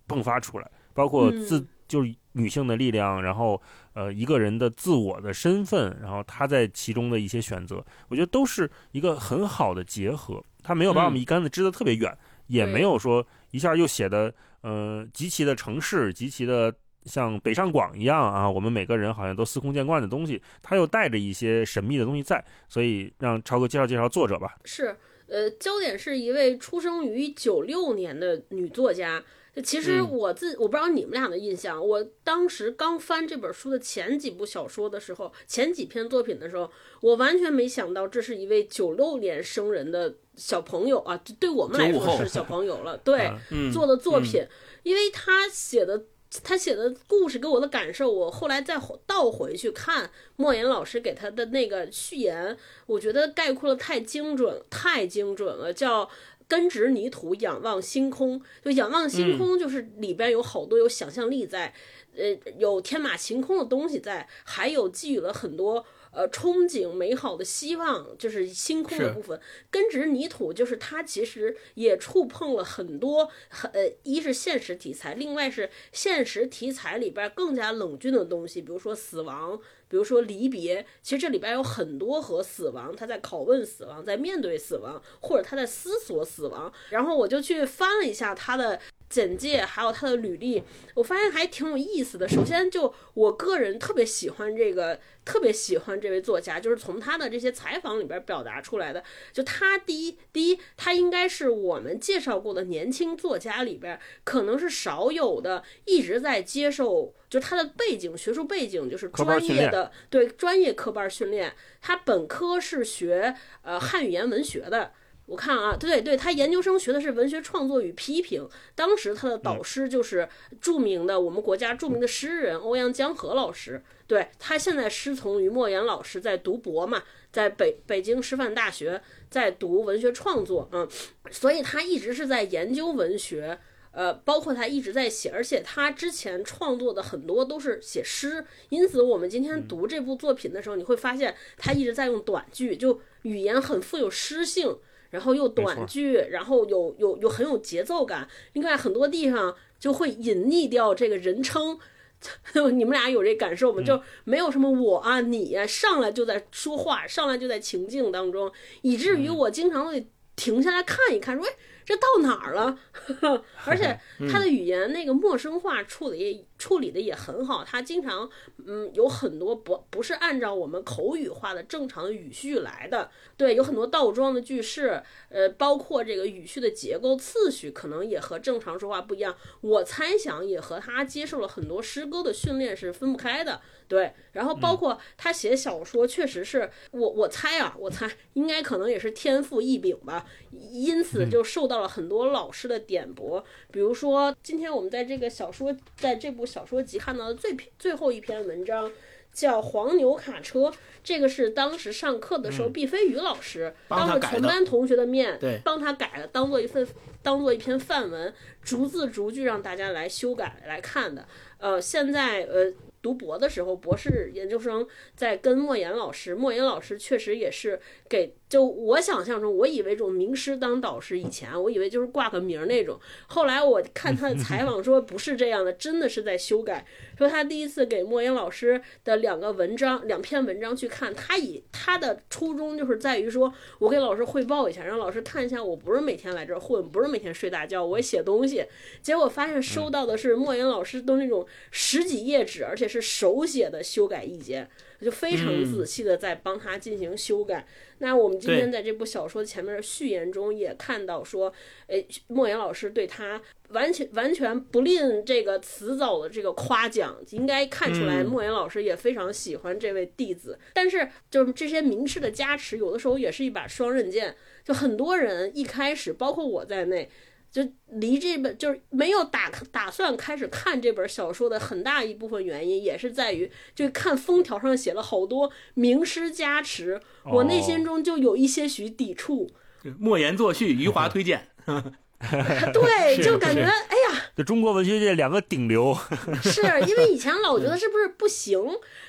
迸发出来，包括自就是女性的力量，然后呃一个人的自我的身份，然后他在其中的一些选择，我觉得都是一个很好的结合。他没有把我们一竿子支得特别远，也没有说一下又写的呃极其的城市，极其的像北上广一样啊，我们每个人好像都司空见惯的东西，他又带着一些神秘的东西在。所以让超哥介绍介绍作者吧。是。呃，焦点是一位出生于九六年的女作家。其实我自我不知道你们俩的印象，我当时刚翻这本书的前几部小说的时候，前几篇作品的时候，我完全没想到这是一位九六年生人的小朋友啊，对我们来说是小朋友了。对，做的作品，因为他写的。他写的故事给我的感受，我后来再倒回去看莫言老师给他的那个序言，我觉得概括的太精准，太精准了。叫根植泥土，仰望星空。就仰望星空，就是里边有好多有想象力在，呃，有天马行空的东西在，还有寄予了很多。呃，憧憬美好的希望就是星空的部分，根植泥土就是它其实也触碰了很多，呃，一是现实题材，另外是现实题材里边更加冷峻的东西，比如说死亡，比如说离别，其实这里边有很多和死亡，他在拷问死亡，在面对死亡，或者他在思索死亡。然后我就去翻了一下他的。简介还有他的履历，我发现还挺有意思的。首先，就我个人特别喜欢这个，特别喜欢这位作家，就是从他的这些采访里边表达出来的。就他第一，第一，他应该是我们介绍过的年轻作家里边，可能是少有的一直在接受，就他的背景，学术背景就是专业的，对专业科班训练。他本科是学呃汉语言文学的。我看啊，对对，他研究生学的是文学创作与批评。当时他的导师就是著名的我们国家著名的诗人欧阳江河老师。对他现在师从于莫言老师，在读博嘛，在北北京师范大学在读文学创作嗯，所以他一直是在研究文学，呃，包括他一直在写，而且他之前创作的很多都是写诗。因此，我们今天读这部作品的时候，你会发现他一直在用短句，就语言很富有诗性。然后又短句，然后有有有很有节奏感。另外很多地方就会隐匿掉这个人称，你们俩有这感受吗？就没有什么我啊你呀，上来就在说话，上来就在情境当中，以至于我经常会停下来看一看，说。这到哪儿了？而且他的语言那个陌生化处理处理的也很好，他经常嗯有很多不不是按照我们口语化的正常的语序来的，对，有很多倒装的句式，呃，包括这个语序的结构次序可能也和正常说话不一样。我猜想也和他接受了很多诗歌的训练是分不开的。对，然后包括他写小说，确实是我我猜啊，我猜应该可能也是天赋异禀吧，因此就受到了很多老师的点拨。比如说，今天我们在这个小说，在这部小说集看到的最最后一篇文章，叫《黄牛卡车》，这个是当时上课的时候，毕飞宇老师当着全班同学的面，对，帮他改了，当做一份，当做一篇范文，逐字逐句让大家来修改来看的。呃，现在呃。读博的时候，博士研究生在跟莫言老师，莫言老师确实也是给。就我想象中，我以为这种名师当导师，以前我以为就是挂个名儿那种。后来我看他的采访说不是这样的，真的是在修改。说他第一次给莫言老师的两个文章、两篇文章去看，他以他的初衷就是在于说，我给老师汇报一下，让老师看一下，我不是每天来这儿混，不是每天睡大觉，我写东西。结果发现收到的是莫言老师的那种十几页纸，而且是手写的修改意见。就非常仔细的在帮他进行修改。那我们今天在这部小说前面的序言中也看到说，哎，莫言老师对他完全完全不吝这个辞藻的这个夸奖，应该看出来莫言老师也非常喜欢这位弟子。但是就是这些名师的加持，有的时候也是一把双刃剑。就很多人一开始，包括我在内。就离这本就是没有打打算开始看这本小说的很大一部分原因，也是在于就看封条上写了好多名师加持，我内心中就有一些许抵触。莫言作序，余华推荐。对，就感觉哎呀，就中国文学界两个顶流。是因为以前老觉得是不是不行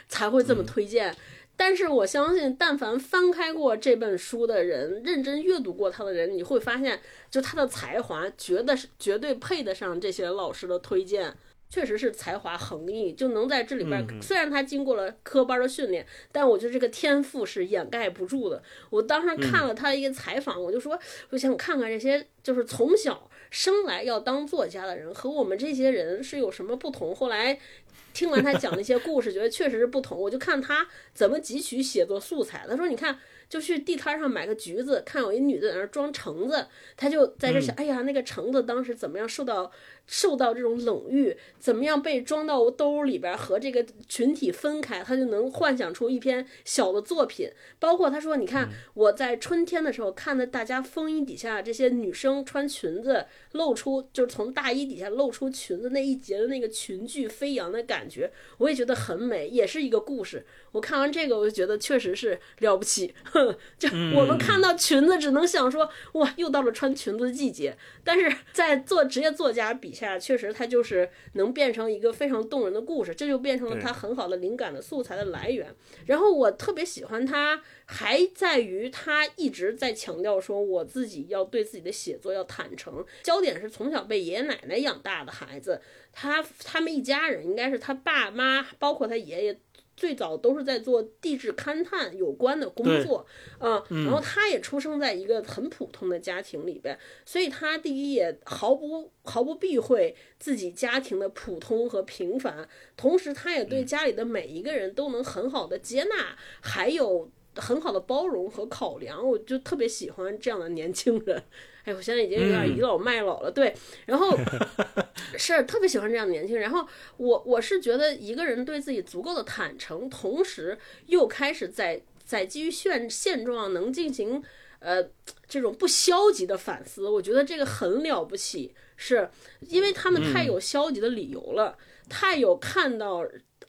才会这么推荐。但是我相信，但凡翻开过这本书的人，认真阅读过他的人，你会发现，就他的才华，绝对是绝对配得上这些老师的推荐。确实是才华横溢，就能在这里边。虽然他经过了科班的训练，但我觉得这个天赋是掩盖不住的。我当时看了他一个采访，我就说，我想看看这些就是从小生来要当作家的人和我们这些人是有什么不同。后来。听完他讲那些故事，觉得确实是不同。我就看他怎么汲取写作素材。他说：“你看，就去地摊上买个橘子，看有一女的在那装橙子，他就在这想，哎呀，那个橙子当时怎么样受到。”受到这种冷遇，怎么样被装到兜里边和这个群体分开，他就能幻想出一篇小的作品。包括他说：“你看我在春天的时候看的，大家风衣底下这些女生穿裙子露出，就是从大衣底下露出裙子那一节的那个裙裾飞扬的感觉，我也觉得很美，也是一个故事。我看完这个，我就觉得确实是了不起。就我们看到裙子，只能想说哇，又到了穿裙子的季节。但是在做职业作家笔下，确实它就是能变成一个非常动人的故事，这就变成了他很好的灵感的素材的来源。然后我特别喜欢他，还在于他一直在强调说，我自己要对自己的写作要坦诚。焦点是从小被爷爷奶奶养大的孩子，他他们一家人应该是他爸妈，包括他爷爷。最早都是在做地质勘探有关的工作，嗯，然后他也出生在一个很普通的家庭里边，所以他第一也毫不毫不避讳自己家庭的普通和平凡，同时他也对家里的每一个人都能很好的接纳，还有很好的包容和考量，我就特别喜欢这样的年轻人。哎，我现在已经有点倚老卖老了，对，然后 是特别喜欢这样的年轻人。然后我我是觉得一个人对自己足够的坦诚，同时又开始在在基于现现状能进行呃这种不消极的反思，我觉得这个很了不起，是因为他们太有消极的理由了，太有看到。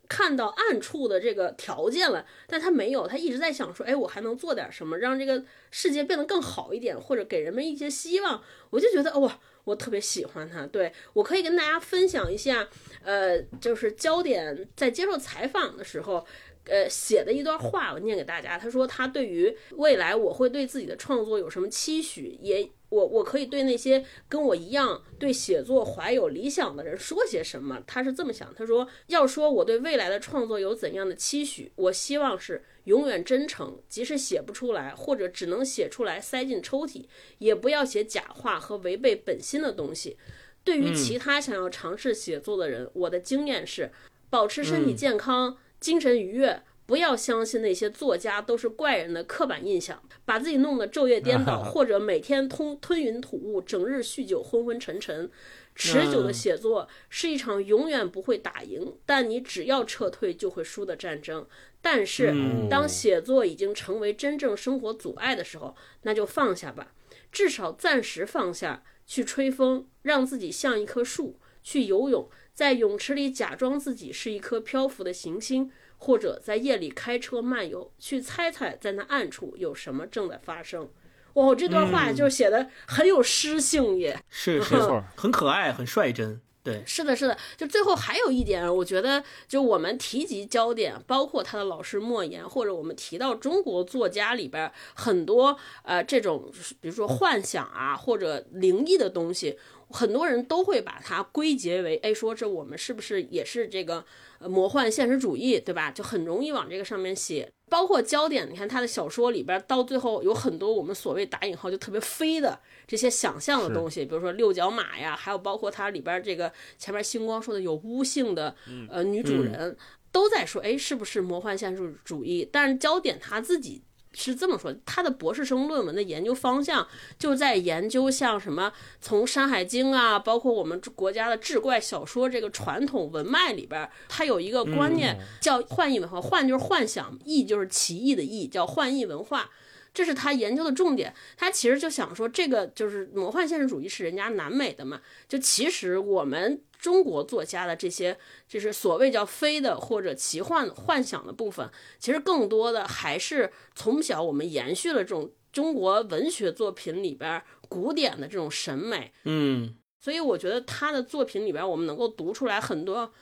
看到暗处的这个条件了，但他没有，他一直在想说，哎，我还能做点什么，让这个世界变得更好一点，或者给人们一些希望。我就觉得，哇，我特别喜欢他。对我可以跟大家分享一下，呃，就是焦点在接受采访的时候，呃，写的一段话，我念给大家。他说，他对于未来，我会对自己的创作有什么期许，也。我我可以对那些跟我一样对写作怀有理想的人说些什么？他是这么想，他说：“要说我对未来的创作有怎样的期许，我希望是永远真诚，即使写不出来，或者只能写出来塞进抽屉，也不要写假话和违背本心的东西。”对于其他想要尝试写作的人，我的经验是：保持身体健康，精神愉悦。不要相信那些作家都是怪人的刻板印象，把自己弄得昼夜颠倒，或者每天吞吞云吐雾，整日酗酒，昏昏沉沉。持久的写作是一场永远不会打赢，但你只要撤退就会输的战争。但是，当写作已经成为真正生活阻碍的时候，那就放下吧，至少暂时放下，去吹风，让自己像一棵树，去游泳，在泳池里假装自己是一颗漂浮的行星。或者在夜里开车漫游，去猜猜在那暗处有什么正在发生。哇，这段话就写的很有诗性也，是 没错很可爱，很率真。对，是的，是的。就最后还有一点，我觉得就我们提及焦点，包括他的老师莫言，或者我们提到中国作家里边很多呃这种，比如说幻想啊或者灵异的东西，很多人都会把它归结为，哎，说这我们是不是也是这个。呃，魔幻现实主义，对吧？就很容易往这个上面写，包括焦点。你看他的小说里边，到最后有很多我们所谓打引号就特别飞的这些想象的东西，比如说六角马呀，还有包括它里边这个前面星光说的有巫性的呃女主人，都在说，哎，是不是魔幻现实主义？但是焦点他自己。是这么说，他的博士生论文的研究方向就在研究像什么，从《山海经》啊，包括我们国家的志怪小说这个传统文脉里边，他有一个观念叫幻异文化，幻就是幻想，异就是奇异的异，叫幻异文化。这是他研究的重点，他其实就想说，这个就是魔幻现实主义是人家南美的嘛，就其实我们中国作家的这些，就是所谓叫非的或者奇幻幻想的部分，其实更多的还是从小我们延续了这种中国文学作品里边古典的这种审美，嗯，所以我觉得他的作品里边，我们能够读出来很多。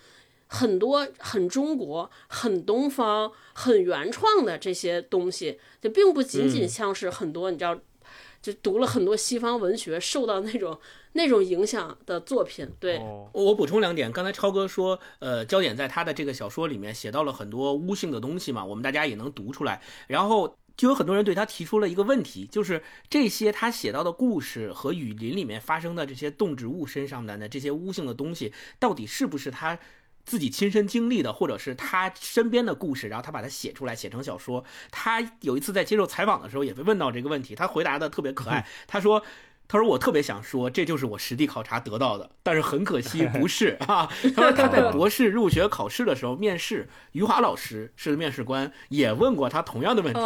很多很中国、很东方、很原创的这些东西，就并不仅仅像是很多你知道，就读了很多西方文学受到那种那种影响的作品。对，我补充两点，刚才超哥说，呃，焦点在他的这个小说里面写到了很多巫性的东西嘛，我们大家也能读出来。然后就有很多人对他提出了一个问题，就是这些他写到的故事和雨林里面发生的这些动植物身上的那这些巫性的东西，到底是不是他？自己亲身经历的，或者是他身边的故事，然后他把它写出来，写成小说。他有一次在接受采访的时候，也被问到这个问题，他回答的特别可爱，他说。他说：“我特别想说，这就是我实地考察得到的，但是很可惜不是 啊。”他说他在博士入学考试的时候面试，余华老师是面试官，也问过他同样的问题。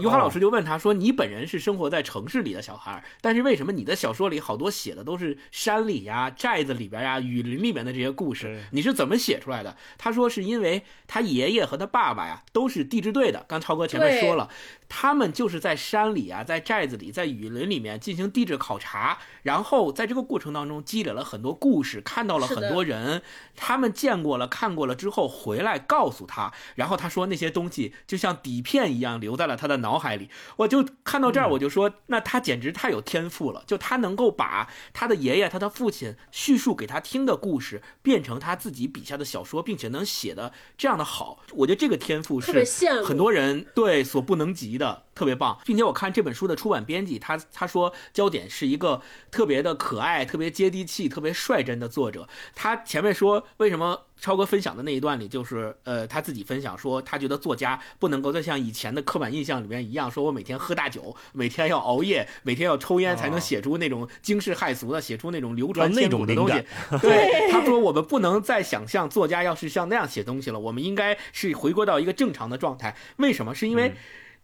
余华老师就问他说：“你本人是生活在城市里的小孩，但是为什么你的小说里好多写的都是山里呀、寨子里边呀、雨林里面的这些故事？你是怎么写出来的？”他说：“是因为他爷爷和他爸爸呀都是地质队的。刚超哥前面说了，他们就是在山里啊，在寨子里，在雨林里面进行地质考察，然后在这个过程当中积累了很多故事，看到了很多人，他们见过了、看过了之后回来告诉他，然后他说那些东西就像底片一样留在了他的脑海里。我就看到这儿，我就说，那他简直太有天赋了，就他能够把他的爷爷、他的父亲叙述给他听的故事变成他自己笔下的小说，并且能写的这样的好，我觉得这个天赋是很多人对所不能及的。特别棒，并且我看这本书的出版编辑，他他说焦点是一个特别的可爱、特别接地气、特别率真的作者。他前面说为什么超哥分享的那一段里，就是呃他自己分享说，他觉得作家不能够再像以前的刻板印象里面一样，说我每天喝大酒，每天要熬夜，每天要抽烟才能写出那种惊世骇俗的，写出那种流传千古的东西。对，他说我们不能再想象作家要是像那样写东西了，我们应该是回归到一个正常的状态。为什么？是因为。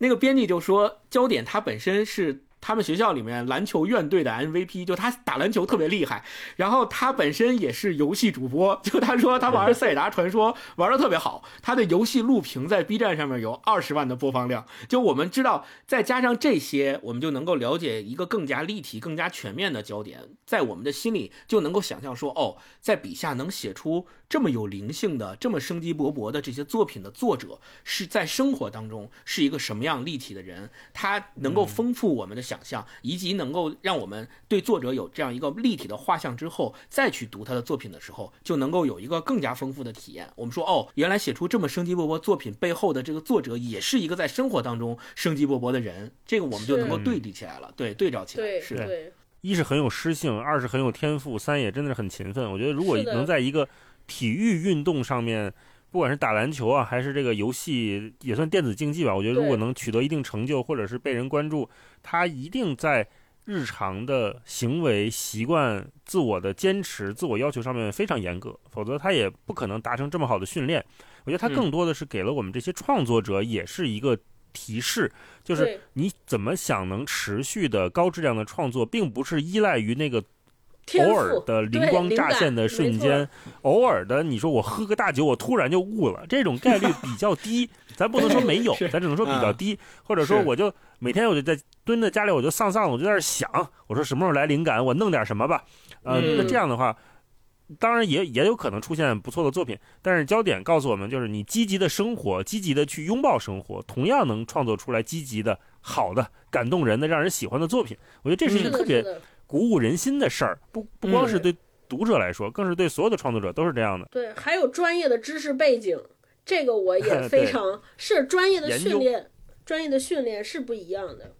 那个编辑就说，焦点他本身是。他们学校里面篮球院队的 MVP，就他打篮球特别厉害，然后他本身也是游戏主播，就他说他玩《塞尔达传说》玩的特别好，他的游戏录屏在 B 站上面有二十万的播放量。就我们知道，再加上这些，我们就能够了解一个更加立体、更加全面的焦点，在我们的心里就能够想象说，哦，在笔下能写出这么有灵性的、这么生机勃勃的这些作品的作者，是在生活当中是一个什么样立体的人，他能够丰富我们的。想象以及能够让我们对作者有这样一个立体的画像之后，再去读他的作品的时候，就能够有一个更加丰富的体验。我们说，哦，原来写出这么生机勃勃作品背后的这个作者，也是一个在生活当中生机勃勃的人。这个我们就能够对立起来了，对，对照起来。是，对，一是很有诗性，二是很有天赋，三也真的是很勤奋。我觉得，如果能在一个体育运动上面。不管是打篮球啊，还是这个游戏，也算电子竞技吧。我觉得如果能取得一定成就，或者是被人关注，他一定在日常的行为习惯、自我的坚持、自我要求上面非常严格，否则他也不可能达成这么好的训练。我觉得他更多的是给了我们这些创作者也是一个提示，就是你怎么想能持续的高质量的创作，并不是依赖于那个。偶尔的灵光乍现的瞬间，偶尔的你说我喝个大酒，我突然就悟了，这种概率 比较低。咱不能说没有，咱只能说比较低。或者说，我就每天我就在蹲在家里，我就丧丧的，我就在那想，我说什么时候来灵感，我弄点什么吧。呃，那这样的话，当然也也有可能出现不错的作品。但是焦点告诉我们，就是你积极的生活，积极的去拥抱生活，同样能创作出来积极的、好的、感动人的、让人喜欢的作品。我觉得这是一个特别。鼓舞人心的事儿，不不光是对读者来说，更是对所有的创作者都是这样的。对，还有专业的知识背景，这个我也 非常是专业的训练，专业的训练是不一样的。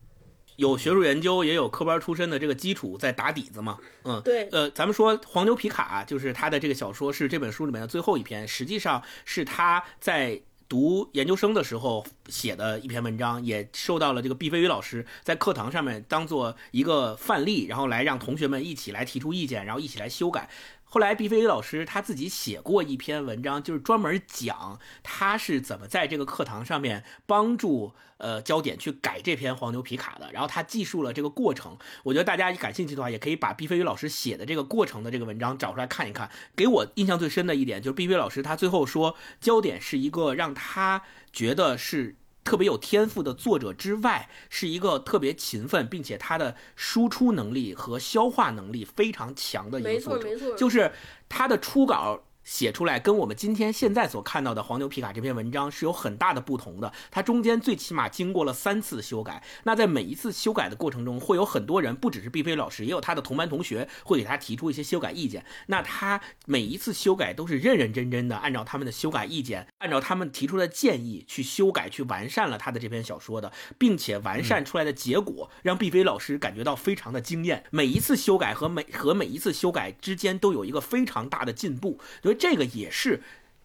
有学术研究，也有科班出身的这个基础在打底子嘛。嗯，对。呃，咱们说黄牛皮卡，就是他的这个小说是这本书里面的最后一篇，实际上是他在。读研究生的时候写的一篇文章，也受到了这个毕飞宇老师在课堂上面当做一个范例，然后来让同学们一起来提出意见，然后一起来修改。后来，毕飞宇老师他自己写过一篇文章，就是专门讲他是怎么在这个课堂上面帮助呃焦点去改这篇黄牛皮卡的。然后他记述了这个过程。我觉得大家感兴趣的话，也可以把毕飞宇老师写的这个过程的这个文章找出来看一看。给我印象最深的一点就是，毕飞宇老师他最后说，焦点是一个让他觉得是。特别有天赋的作者之外，是一个特别勤奋，并且他的输出能力和消化能力非常强的一个作者，就是他的初稿。写出来跟我们今天现在所看到的黄牛皮卡这篇文章是有很大的不同的。它中间最起码经过了三次修改。那在每一次修改的过程中，会有很多人，不只是毕飞老师，也有他的同班同学会给他提出一些修改意见。那他每一次修改都是认认真真的按照他们的修改意见，按照他们提出的建议去修改、去完善了他的这篇小说的，并且完善出来的结果让毕飞老师感觉到非常的惊艳。每一次修改和每和每一次修改之间都有一个非常大的进步。这个也是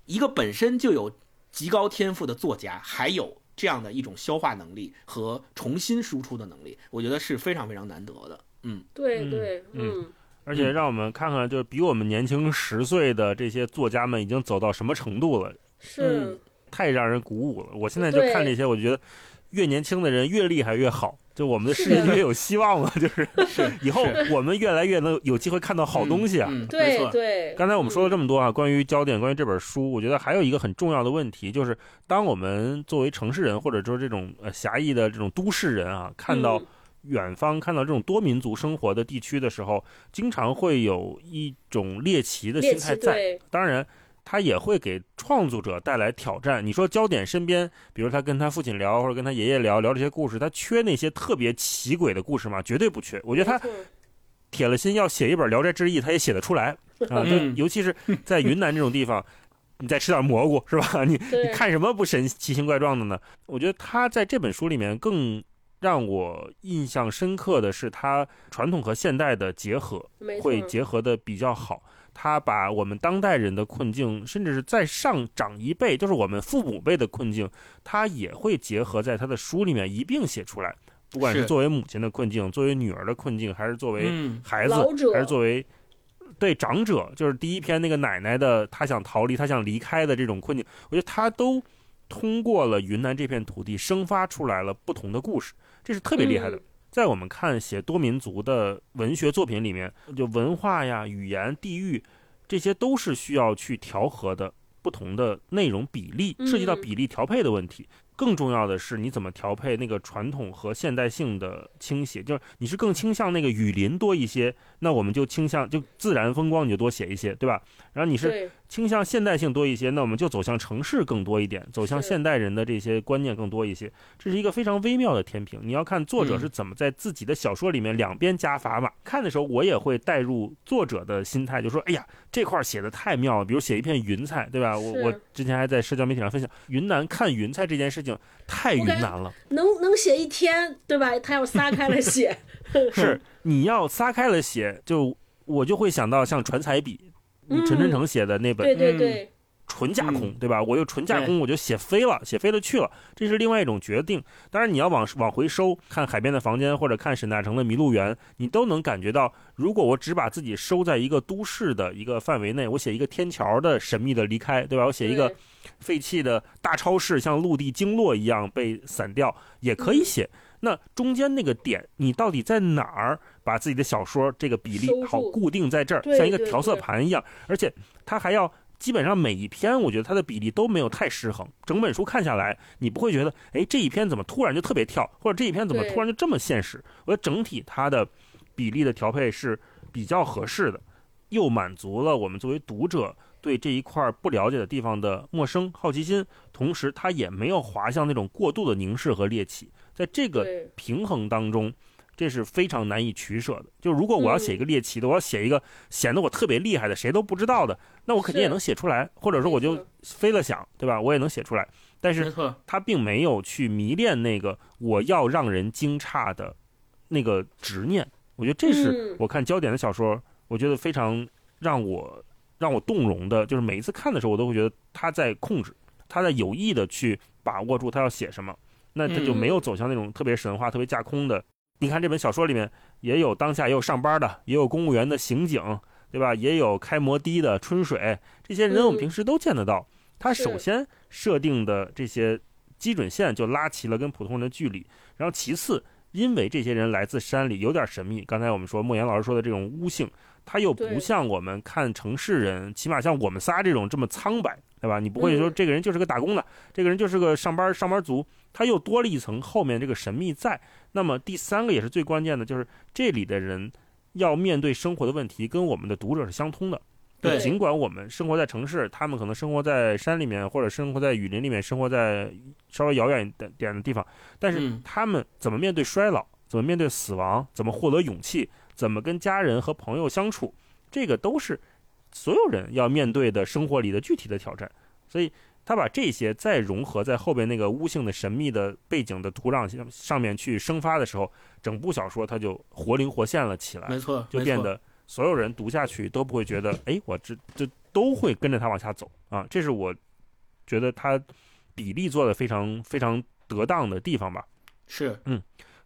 一个本身就有极高天赋的作家，还有这样的一种消化能力和重新输出的能力，我觉得是非常非常难得的。嗯，对对，嗯，而且让我们看看，就是比我们年轻十岁的这些作家们已经走到什么程度了，是太让人鼓舞了。我现在就看这些，我觉得。越年轻的人越厉害越好，就我们的世界就越有希望了，就是是 以后我们越来越能有机会看到好东西啊。嗯，没对错，对。刚才我们说了这么多啊，关于焦点，关于这本书，我觉得还有一个很重要的问题，就是当我们作为城市人，或者说这种呃狭义的这种都市人啊，看到嗯远方、看到这种多民族生活的地区的时候，经常会有一种猎奇的心态在。当然，他也会给创作者带来挑战。你说焦点身边，比如他跟他父亲聊，或者跟他爷爷聊聊这些故事，他缺那些特别奇诡的故事吗？绝对不缺。我觉得他铁了心要写一本《聊斋志异》，他也写得出来 啊。就嗯尤其是在云南这种地方，你再吃点蘑菇是吧？你你看什么不神奇形怪状的呢？我觉得他在这本书里面更让我印象深刻的是他传统和现代的结合。会结合的比较好。他把我们当代人的困境，甚至是再上长一辈，就是我们父母辈的困境，他也会结合在他的书里面一并写出来。不管是是作为母亲的困境，作为女儿的困境，还是作为嗯，孩子，还是作为对长者，就是第一篇那个奶奶的，她想逃离，她想离开的这种困境，我觉得他都通过了云南这片土地，生发出来了不同的故事，这是特别厉害的。嗯在我们看写多民族的文学作品里面，就文化呀、语言、地域，这些都是需要去调和的不同的内容比例，涉及到嗯比例调配的问题。更重要的是，你怎么调配那个传统和现代性的倾斜？就是你是更倾向那个雨林多一些，那我们就倾向就自然风光，你就多写一些，对吧？然后你是倾向现代性多一些，那我们就走向城市更多一点，走向现代人的这些观念更多一些。这是一个非常微妙的天平。你要看作者嗯是怎么在自己的小说里面两边加砝码。看的时候，我也会带入作者的心态，就说：“哎呀，这块儿写的太妙了。”比如写一片云彩，对吧？我我之前还在社交媒体上分享，云南看云彩这件事情太云南了。能能写一天，对吧？他要撒开了写，是你要撒开了写，就我就会想到像传彩笔，嗯陈春成写的那本对对嗯对，纯架空，嗯对吧？我又纯架空，我就写飞了，写飞了去了，这是另外一种决定。当然，你要往往回收，看《海边的房间》或者看沈大成的《麋鹿园》，你都能感觉到，如果我只把自己收在一个都市的一个范围内，我写一个天桥的神秘的离开，对吧？我写一个废弃的大超市，像陆地经络一样被散掉，也可以写。那中间那个点，你到底在哪儿把自己的小说这个比例好固定在这儿，像一个调色盘一样，而且它还要基本上每一篇，我觉得它的比例都没有太失衡。整本书看下来，你不会觉得，哎，这一篇怎么突然就特别跳，或者这一篇怎么突然就这么现实？我觉得整体它的比例的调配是比较合适的，又满足了我们作为读者对这一块不了解的地方的陌生好奇心，同时它也没有滑向那种过度的凝视和猎奇，在这个平衡当中，这是非常难以取舍的。就如果我要写嗯一个猎奇的，我要写一个显得我特别厉害的，谁都不知道的，那我肯定也能写出来，或者说我就飞了想，对吧？我也能写出来。但是，他并没有去迷恋那个我要让人惊诧的那个执念。我觉得这是嗯我看焦点的小说，我觉得非常让我让我动容的，就是每一次看的时候，我都会觉得他在控制，他在有意的去把握住他要写什么，那他就没有走向那种特别神话、特别架空的。你看这本小说里面也有当下也有上班的，也有公务员的刑警，对吧？也有开摩的的春水，这些人我们嗯平时都见得到。他首先设定的这些基准线就拉齐了跟普通人的距离，然后其次，因为这些人来自山里，有点神秘。刚才我们说莫言老师说的这种巫性，他又不像我们看城市人，起码像我们仨这种这么苍白，对吧？你不会说嗯这个人就是个打工的，这个人就是个上班上班族，他又多了一层后面这个神秘在。那么第三个也是最关键的，就是这里的人要面对生活的问题，跟我们的读者是相通的。对尽管我们生活在城市，他们可能生活在山里面，或者生活在雨林里面，生活在稍微遥远一点点的地方，但是嗯他们怎么面对衰老，怎么面对死亡，怎么获得勇气，怎么跟家人和朋友相处，这个都是所有人要面对的生活里的具体的挑战。所以他把这些再融合在后边那个巫性的神秘的背景的土壤上上面去生发的时候，整部小说它就活灵活现了起来。没错，就变得所有人读下去都不会觉得，哎，我这这都会跟着他往下走啊，这是我觉得他比例做的非常非常得当的地方吧。是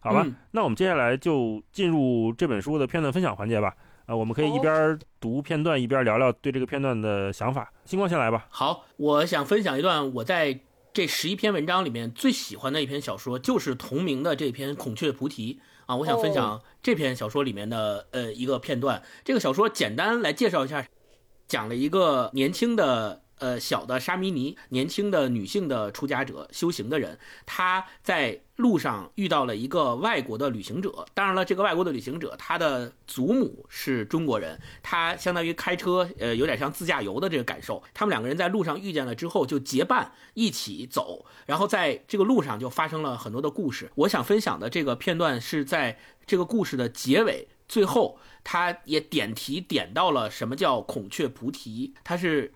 好吧，嗯那我们接下来就进入这本书的片段分享环节吧。啊，我们可以一边读片段一边聊聊对这个片段的想法。星光先来吧。好，我想分享一段我在这十一篇文章里面最喜欢的一篇小说就是同名的这篇《孔雀菩提》啊，我想分享这篇小说里面的呃一个片段。这个小说简单来介绍一下，讲了一个年轻的。呃，小的沙弥尼，年轻的女性的出家者，修行的人，他在路上遇到了一个外国的旅行者。当然了，这个外国的旅行者，他的祖母是中国人，他相当于开车，呃，有点像自驾游的这个感受。他们两个人在路上遇见了之后，就结伴一起走，然后在这个路上就发生了很多的故事。我想分享的这个片段是在这个故事的结尾，最后他也点题点到了什么叫孔雀菩提，他是。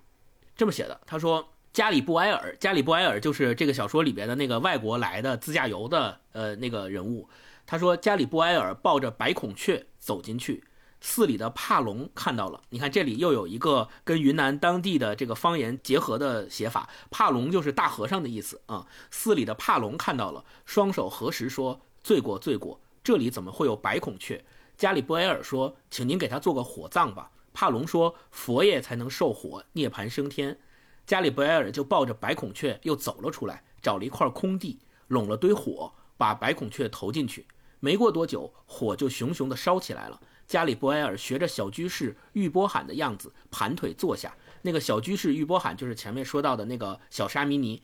这么写的，他说加里布埃尔，加里布埃尔就是这个小说里边的那个外国来的自驾游的呃那个人物。他说加里布埃尔抱着白孔雀走进去，寺里的帕隆看到了。你看这里又有一个跟云南当地的这个方言结合的写法，帕隆就是大和尚的意思啊。寺里的帕隆看到了，双手合十说罪过罪过，这里怎么会有白孔雀？加里布埃尔说，请您给他做个火葬吧。帕隆说：“佛爷才能受火涅槃升天。”加里布埃尔就抱着白孔雀又走了出来，找了一块空地，拢了堆火，把白孔雀投进去。没过多久，火就熊熊地烧起来了。加里布埃尔学着小居士玉波罕的样子，盘腿坐下。那个小居士玉波罕就是前面说到的那个小沙弥尼。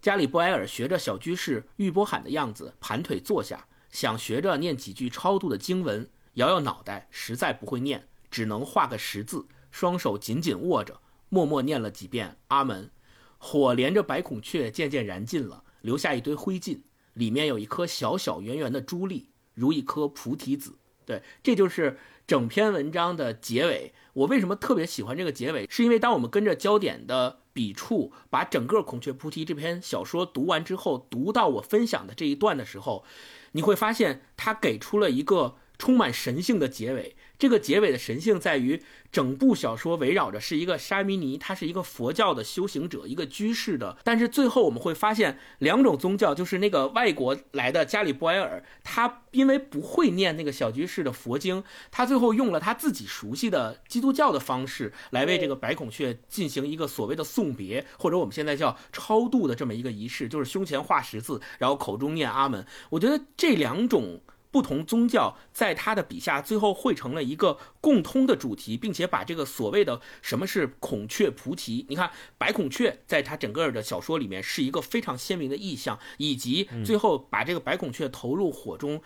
加里布埃尔学着小居士玉波罕的样子，盘腿坐下，想学着念几句超度的经文，摇摇脑袋，实在不会念。只能画个十字，双手紧紧握着，默默念了几遍阿门。火连着白孔雀渐渐燃尽了，留下一堆灰烬，里面有一颗小小圆圆的珠粒，如一颗菩提子。对，这就是整篇文章的结尾。我为什么特别喜欢这个结尾？是因为当我们跟着焦点的笔触，把整个《孔雀菩提》这篇小说读完之后，读到我分享的这一段的时候，你会发现它给出了一个充满神性的结尾。这个结尾的神性在于，整部小说围绕着是一个沙弥尼，他是一个佛教的修行者，一个居士的。但是最后我们会发现，两种宗教，就是那个外国来的加里波埃尔，他因为不会念那个小居士的佛经，他最后用了他自己熟悉的基督教的方式来为这个白孔雀进行一个所谓的送别，或者我们现在叫超度的这么一个仪式，就是胸前画十字，然后口中念阿门。我觉得这两种。不同宗教在他的笔下，最后汇成了一个共通的主题，并且把这个所谓的什么是孔雀菩提，你看白孔雀在他整个的小说里面是一个非常鲜明的意象，以及最后把这个白孔雀投入火中，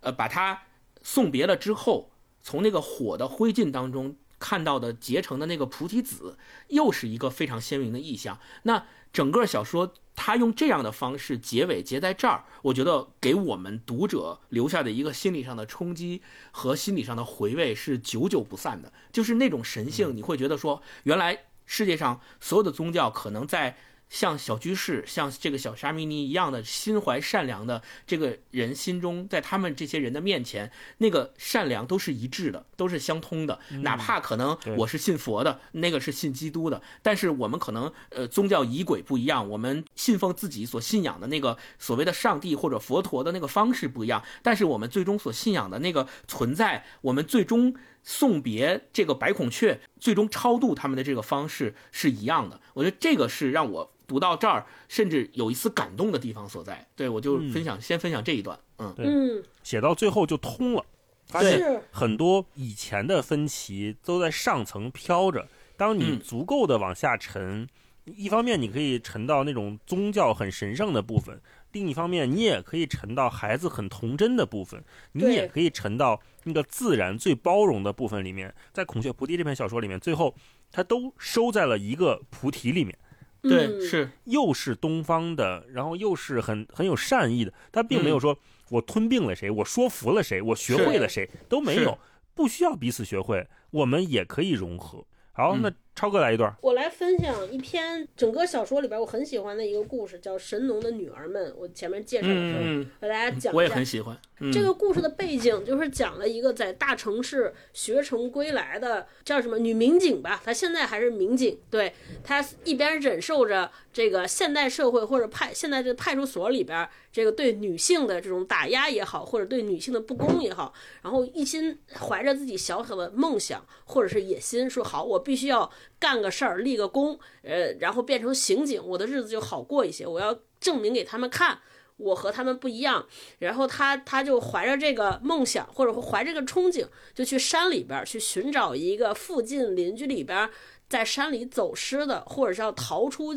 呃，把它送别了之后，从那个火的灰烬当中看到的结成的那个菩提子，又是一个非常鲜明的意象。那整个小说。他用这样的方式结尾结在这儿，我觉得给我们读者留下的一个心理上的冲击和心理上的回味是久久不散的。就是那种神性，你会觉得说，原来世界上所有的宗教可能在。像小居士，像这个小沙弥尼一样的心怀善良的这个人心中，在他们这些人的面前，那个善良都是一致的，都是相通的。哪怕可能我是信佛的，那个是信基督的，但是我们可能呃宗教仪轨不一样，我们信奉自己所信仰的那个所谓的上帝或者佛陀的那个方式不一样，但是我们最终所信仰的那个存在，我们最终送别这个白孔雀，最终超度他们的这个方式是一样的。我觉得这个是让我。读到这儿，甚至有一丝感动的地方所在。对我就分享，先分享这一段。嗯，嗯，写到最后就通了，发现很多以前的分歧都在上层飘着。当你足够的往下沉，一方面你可以沉到那种宗教很神圣的部分，另一方面你也可以沉到孩子很童真的部分，你也可以沉到那个自然最包容的部分里面。在《孔雀菩提》这篇小说里面，最后它都收在了一个菩提里面。对，是又是东方的，然后又是很很有善意的，他并没有说我吞并了谁，我说服了谁，我学会了谁都没有，不需要彼此学会，我们也可以融合。好，那。超哥来一段，我来分享一篇整个小说里边我很喜欢的一个故事，叫《神农的女儿们》。我前面介绍的时候，和大家讲一下。我也很喜欢这个故事的背景，就是讲了一个在大城市学成归来的叫什么女民警吧，她现在还是民警。对她一边忍受着这个现代社会或者派现在这派出所里边这个对女性的这种打压也好，或者对女性的不公也好，然后一心怀着自己小小的梦想或者是野心，说好我必须要。干个事儿立个功，呃，然后变成刑警，我的日子就好过一些。我要证明给他们看，我和他们不一样。然后他他就怀着这个梦想，或者怀着这个憧憬，就去山里边去寻找一个附近邻居里边在山里走失的，或者是要逃出。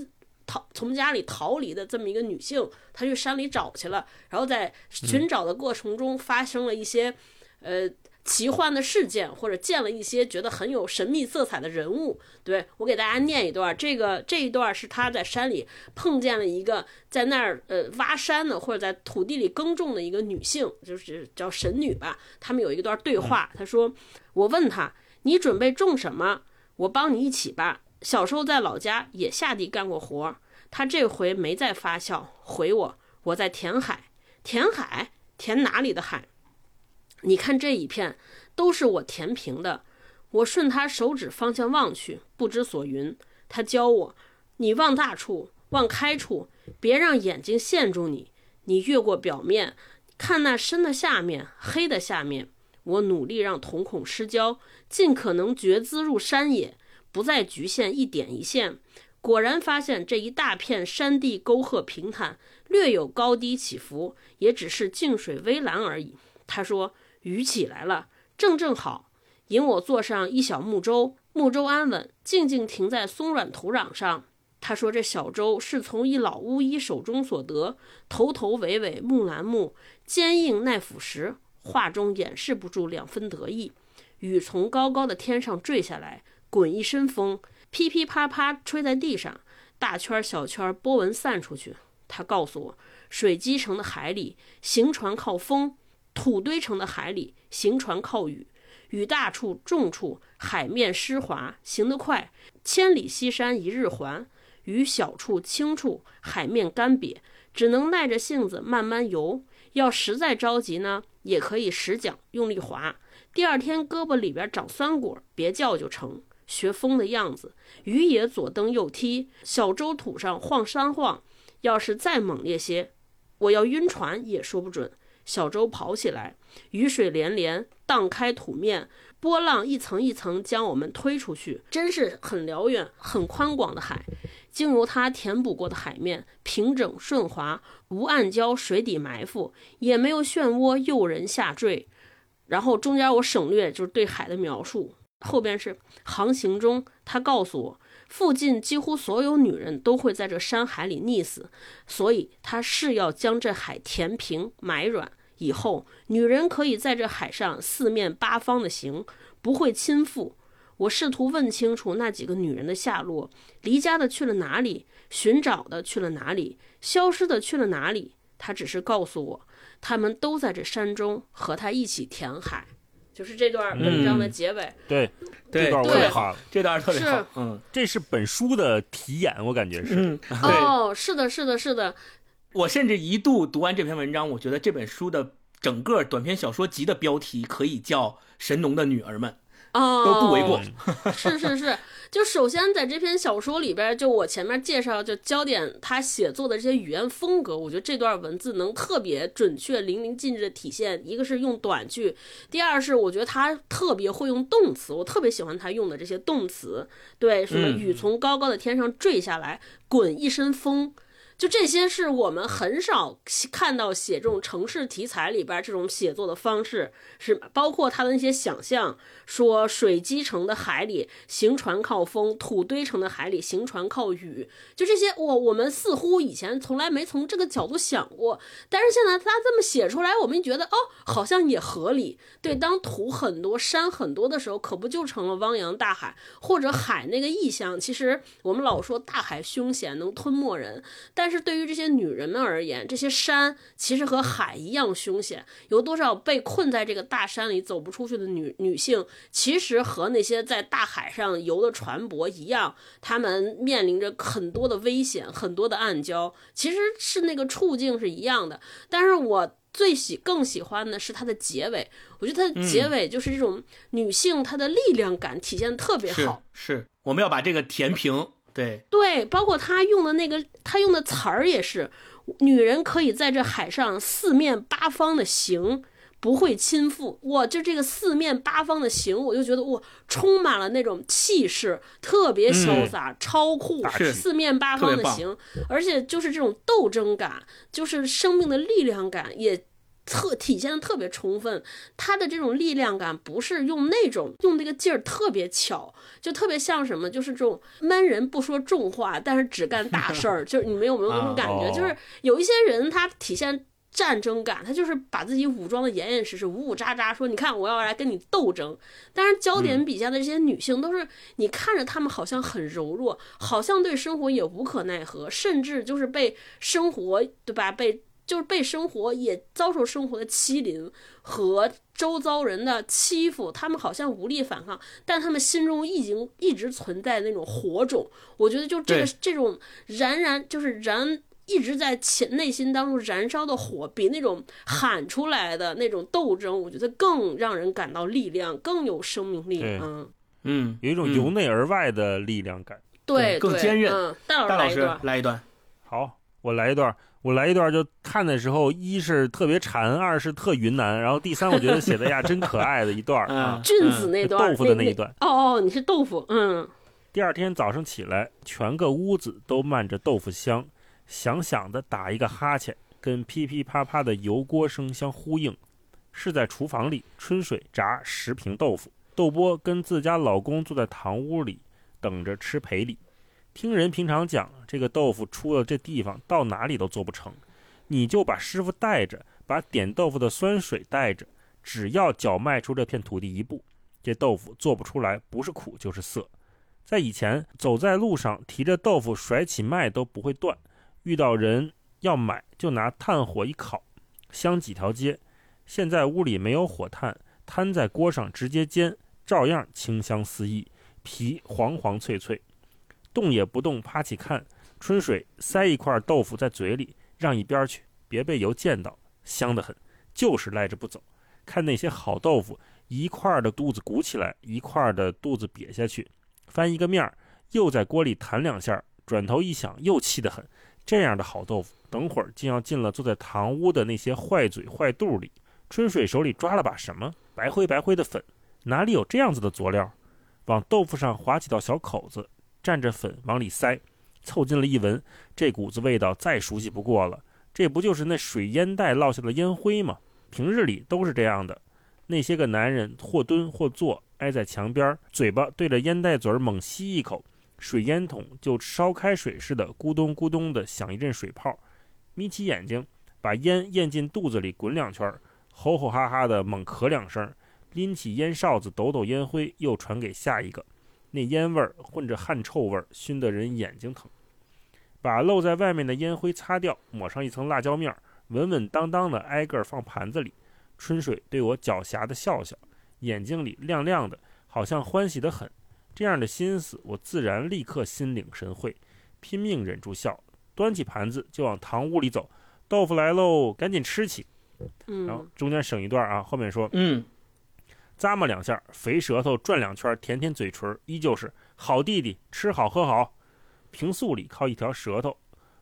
逃从家里逃离的这么一个女性，她去山里找去了，然后在寻找的过程中发生了一些，呃，奇幻的事件，或者见了一些觉得很有神秘色彩的人物。对我给大家念一段，这个这一段是他在山里碰见了一个在那儿呃挖山的，或者在土地里耕种的一个女性，就是叫神女吧。他们有一段对话，他说：“我问他，你准备种什么？我帮你一起吧。”小时候在老家也下地干过活，他这回没再发笑，回我我在填海，填海，填哪里的海？你看这一片都是我填平的。我顺他手指方向望去，不知所云。他教我，你望大处，望开处，别让眼睛陷住你。你越过表面，看那深的下面，黑的下面。我努力让瞳孔失焦，尽可能觉资入山野。不再局限一点一线，果然发现这一大片山地沟壑平坦，略有高低起伏，也只是静水微澜而已。他说：“雨起来了，正正好，引我坐上一小木舟，木舟安稳，静静停在松软土壤上。”他说：“这小舟是从一老巫医手中所得，头头尾尾木兰木，坚硬耐腐蚀。”话中掩饰不住两分得意。雨从高高的天上坠下来。滚一身风，噼噼啪啪吹在地上，大圈小圈波纹散出去。他告诉我，水积成的海里行船靠风，土堆成的海里行船靠雨。雨大处重处海面湿滑，行得快，千里西山一日还；雨小处轻处海面干瘪，只能耐着性子慢慢游。要实在着急呢，也可以使桨用力划。第二天胳膊里边长酸果，别叫就成。学风的样子，鱼也左蹬右踢，小舟土上晃山晃。要是再猛烈些，我要晕船也说不准。小舟跑起来，雨水连连荡开土面，波浪一层一层将我们推出去，真是很辽远、很宽广的海。经由它填补过的海面，平整顺滑，无暗礁水底埋伏，也没有漩涡诱人下坠。然后中间我省略就是对海的描述。后边是航行中，他告诉我，附近几乎所有女人都会在这山海里溺死，所以他是要将这海填平埋软，以后女人可以在这海上四面八方的行，不会亲覆。我试图问清楚那几个女人的下落，离家的去了哪里，寻找的去了哪里，消失的去了哪里。他只是告诉我，他们都在这山中和他一起填海。就是这段文章的结尾，对，这段我也好，这段特别好，嗯，这是本书的题眼，我感觉是，哦，是的，是的，是的，我甚至一度读完这篇文章，我觉得这本书的整个短篇小说集的标题可以叫《神农的女儿们》，哦，都不为过，是是是。就首先在这篇小说里边，就我前面介绍，就焦点他写作的这些语言风格，我觉得这段文字能特别准确、淋漓尽致的体现。一个是用短句，第二是我觉得他特别会用动词，我特别喜欢他用的这些动词。对，什么雨从高高的天上坠下来，滚一身风。就这些是我们很少看到写这种城市题材里边这种写作的方式，是包括他的那些想象，说水积成的海里行船靠风，土堆成的海里行船靠雨，就这些，我我们似乎以前从来没从这个角度想过，但是现在他这么写出来，我们觉得哦，好像也合理。对，当土很多、山很多的时候，可不就成了汪洋大海，或者海那个意象？其实我们老说大海凶险，能吞没人，但是对于这些女人们而言，这些山其实和海一样凶险。有多少被困在这个大山里走不出去的女女性，其实和那些在大海上游的船舶一样，她们面临着很多的危险，很多的暗礁，其实是那个处境是一样的。但是我最喜更喜欢的是它的结尾，我觉得它的结尾就是这种女性她的力量感体现的特别好。是，我们要把这个填平。对对，包括他用的那个，他用的词儿也是，女人可以在这海上四面八方的行，不会倾覆。哇，就这个四面八方的行，我就觉得哇，充满了那种气势，特别潇洒、超酷，是四面八方的行，而且就是这种斗争感，就是生命的力量感也。特体现的特别充分，他的这种力量感不是用那种用那个劲儿特别巧，就特别像什么，就是这种闷人不说重话，但是只干大事儿，就是你们有没有那种感觉？就是有一些人他体现战争感，他就是把自己武装的严严实实、武武扎扎，说你看我要来跟你斗争。但是焦点笔下的这些女性都是你看着她们好像很柔弱，好像对生活也无可奈何，甚至就是被生活对吧被。就是被生活也遭受生活的欺凌和周遭人的欺负，他们好像无力反抗，但他们心中已经一直存在那种火种。我觉得就这个这种燃燃就是燃一直在潜内心当中燃烧的火，比那种喊出来的那种斗争，我觉得更让人感到力量，更有生命力。嗯嗯，有一种由内而外的力量感。对，更坚韧。大老师来一段。好，我来一段。我来一段，就看的时候，一是特别馋，二是特云南，然后第三，我觉得写的呀真可爱的一段啊，俊子那段豆腐的那一段。哦哦，你是豆腐，嗯。第二天早上起来，全个屋子都漫着豆腐香，想想的打一个哈欠，跟噼噼啪啪的油锅声相呼应。是在厨房里，春水炸十瓶豆腐，豆波跟自家老公坐在堂屋里，等着吃赔礼。听人平常讲，这个豆腐出了这地方，到哪里都做不成。你就把师傅带着，把点豆腐的酸水带着，只要脚迈出这片土地一步，这豆腐做不出来，不是苦就是涩。在以前，走在路上提着豆腐甩起卖都不会断，遇到人要买就拿炭火一烤，香几条街。现在屋里没有火炭，摊在锅上直接煎，照样清香四溢，皮黄黄脆脆。动也不动，趴起看。春水塞一块豆腐在嘴里，让一边去，别被油溅到，香得很，就是赖着不走。看那些好豆腐，一块的肚子鼓起来，一块的肚子瘪下去，翻一个面儿，又在锅里弹两下，转头一想，又气得很。这样的好豆腐，等会儿竟要进了坐在堂屋的那些坏嘴坏肚里。春水手里抓了把什么？白灰白灰的粉，哪里有这样子的佐料？往豆腐上划几道小口子。蘸着粉往里塞，凑近了一闻，这股子味道再熟悉不过了。这不就是那水烟袋落下的烟灰吗？平日里都是这样的。那些个男人或蹲或坐，挨在墙边，嘴巴对着烟袋嘴猛吸一口，水烟筒就烧开水似的，咕咚咕咚的响一阵水泡。眯起眼睛，把烟咽进肚子里滚两圈，吼吼哈哈的猛咳两声，拎起烟哨子抖抖烟灰，又传给下一个。那烟味儿混着汗臭味儿，熏得人眼睛疼。把露在外面的烟灰擦掉，抹上一层辣椒面儿，稳稳当当的挨个放盘子里。春水对我狡黠的笑笑，眼睛里亮亮的，好像欢喜的很。这样的心思，我自然立刻心领神会，拼命忍住笑，端起盘子就往堂屋里走。豆腐来喽，赶紧吃起。然后中间省一段啊，后面说，嗯。咂摸两下，肥舌头转两圈，舔舔嘴唇，依旧是好弟弟，吃好喝好。平素里靠一条舌头，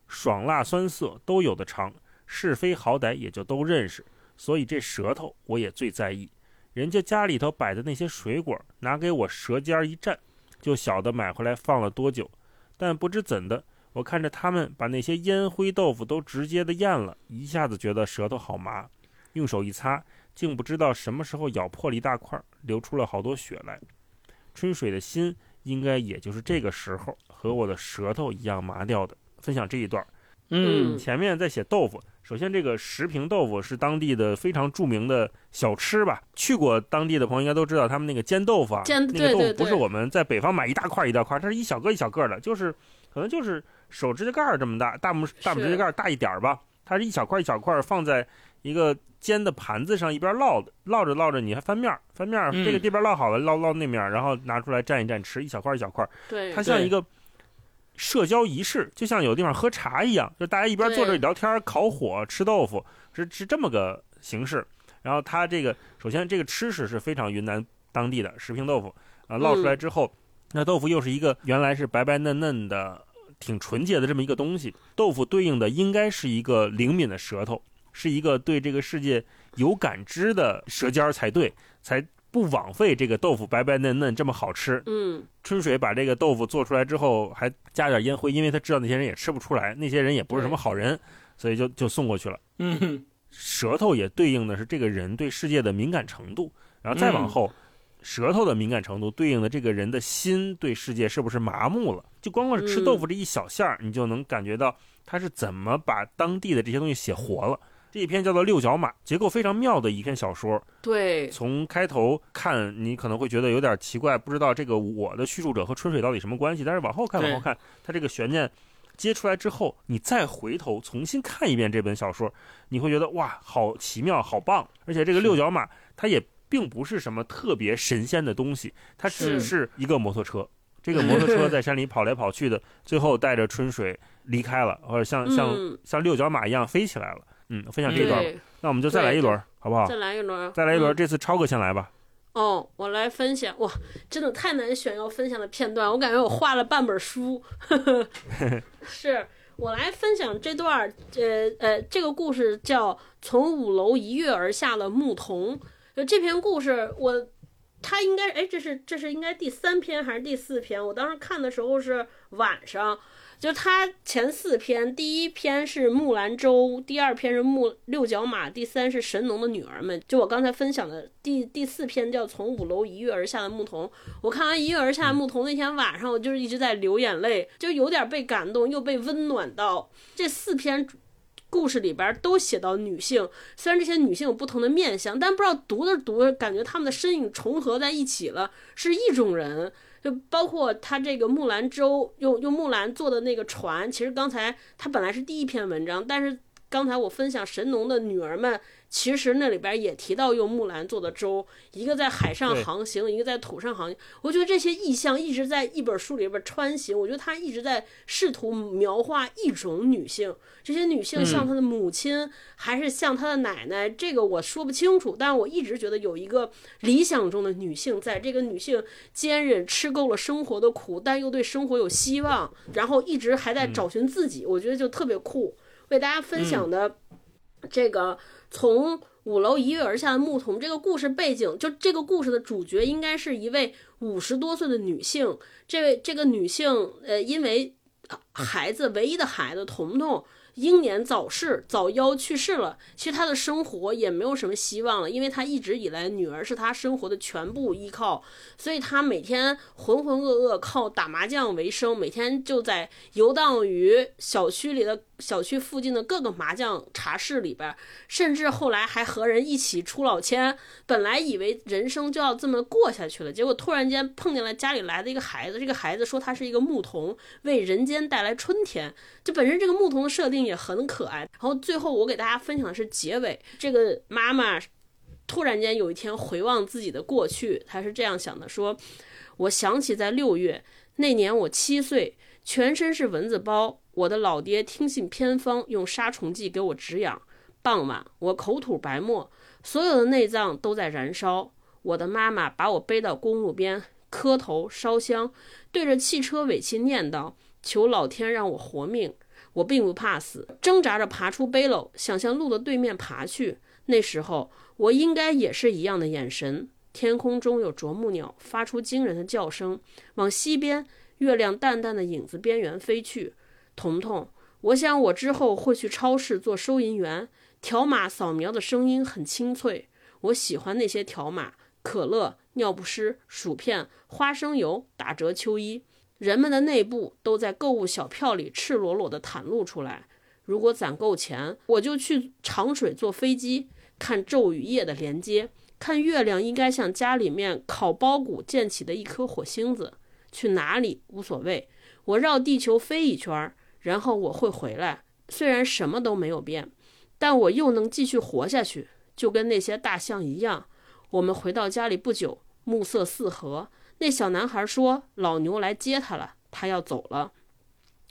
爽辣酸涩都有的尝，是非好歹也就都认识。所以这舌头我也最在意。人家家里头摆的那些水果，拿给我舌尖一蘸，就晓得买回来放了多久。但不知怎的，我看着他们把那些烟灰豆腐都直接的咽了，一下子觉得舌头好麻，用手一擦。竟不知道什么时候咬破了一大块，流出了好多血来。春水的心应该也就是这个时候和我的舌头一样麻掉的。分享这一段，嗯，前面在写豆腐。首先，这个石屏豆腐是当地的非常著名的小吃吧？去过当地的朋友应该都知道，他们那个煎豆腐啊，那个豆腐不是我们在北方买一大块一大块，它是一小个一小个的，就是可能就是手指甲盖这么大，大拇大拇指甲盖大一点吧。它是一小块一小块放在。一个煎的盘子上，一边烙的，烙着烙着，你还翻面翻面这个这边烙好了，烙烙那面然后拿出来蘸一蘸吃，一小块一小块对，它像一个社交仪式，就像有的地方喝茶一样，就大家一边坐着聊天、烤火、吃豆腐，是是这么个形式。然后它这个首先这个吃食是非常云南当地的石平豆腐啊，烙出来之后，那豆腐又是一个原来是白白嫩嫩的、挺纯洁的这么一个东西，豆腐对应的应该是一个灵敏的舌头。是一个对这个世界有感知的舌尖儿才对，才不枉费这个豆腐白白嫩嫩这么好吃。嗯春水把这个豆腐做出来之后，还加点烟灰，因为他知道那些人也吃不出来，那些人也不是什么好人，所以就就送过去了。嗯舌头也对应的是这个人对世界的敏感程度，然后再往后，舌头的敏感程度对应的这个人的心对世界是不是麻木了？就光光是吃豆腐这一小馅儿，你就能感觉到他是怎么把当地的这些东西写活了。这一篇叫做《六角马》，结构非常妙的一篇小说。对，从开头看，你可能会觉得有点奇怪，不知道这个我的叙述者和春水到底什么关系。但是往后看，往后看，它这个悬念接出来之后，你再回头重新看一遍这本小说，你会觉得哇，好奇妙，好棒！而且这个六角马，它也并不是什么特别神仙的东西，它只是一个摩托车。这个摩托车 在山里跑来跑去的，最后带着春水离开了，或者像像嗯像六角马一样飞起来了。嗯，分享这一段吧。那我们就再来一轮，好不好？再来一轮，再来一轮，嗯这次超哥先来吧。哦，我来分享哇，真的太难选要分享的片段，我感觉我画了半本书。是我来分享这段儿，呃呃，这个故事叫《从五楼一跃而下的牧童》。就这篇故事，我他应该哎，这是这是应该第三篇还是第四篇？我当时看的时候是晚上。就他前四篇，第一篇是木兰舟，第二篇是木六角马，第三是神农的女儿们。就我刚才分享的第第四篇叫从五楼一跃而下的牧童。我看完一跃而下的牧童那天晚上，我就是一直在流眼泪，就有点被感动，又被温暖到。这四篇故事里边都写到女性，虽然这些女性有不同的面相，但不知道读着读着，感觉她们的身影重合在一起了，是一种人。就包括他这个木兰舟用用木兰做的那个船，其实刚才他本来是第一篇文章，但是刚才我分享神农的女儿们，其实那里边也提到用木兰做的舟，一个在海上航行，一个在土上航行。我觉得这些意象一直在一本书里边穿行，我觉得他一直在试图描画一种女性，这些女性像她的母亲，还是像她的奶奶，这个我说不清楚，但我一直觉得有一个理想中的女性，在这个女性坚韧吃够了生活的苦，但又对生活有希望，然后一直还在找寻自己，我觉得就特别酷。为大家分享的这个从五楼一跃而下的牧童这个故事背景，就这个故事的主角应该是一位五十多岁的女性。这位这个女性，呃，因为孩子唯一的孩子彤彤英年早逝，早夭去世了。其实她的生活也没有什么希望了，因为她一直以来女儿是她生活的全部依靠，所以她每天浑浑噩噩靠打麻将为生，每天就在游荡于小区里的小区附近的各个麻将茶室里边，甚至后来还和人一起出老千。本来以为人生就要这么过下去了，结果突然间碰见了家里来的一个孩子，这个孩子说他是一个牧童，为人间带来春天。就本身这个牧童的设定也很可爱。然后最后我给大家分享的是结尾，这个妈妈突然间有一天回望自己的过去，她是这样想的：说，我想起在六月那年我七岁，全身是蚊子包，我的老爹听信偏方，用杀虫剂给我止痒。傍晚我口吐白沫，所有的内脏都在燃烧。我的妈妈把我背到公路边，磕头烧香，对着汽车尾气念叨：“求老天让我活命。”我并不怕死，挣扎着爬出背篓，想向路的对面爬去。那时候我应该也是一样的眼神。天空中有啄木鸟发出惊人的叫声，往西边，月亮淡淡的影子边缘飞去。彤彤，我想我之后会去超市做收银员。条码扫描的声音很清脆，我喜欢那些条码：可乐、尿不湿、薯片、花生油、打折秋衣。人们的内部都在购物小票里赤裸裸地袒露出来。如果攒够钱，我就去长水坐飞机，看昼与夜的连接，看月亮应该像家里面烤包谷溅起的一颗火星子。去哪里无所谓，我绕地球飞一圈，然后我会回来。虽然什么都没有变，但我又能继续活下去，就跟那些大象一样。我们回到家里不久，暮色四合。那小男孩说：“老牛来接他了，他要走了。”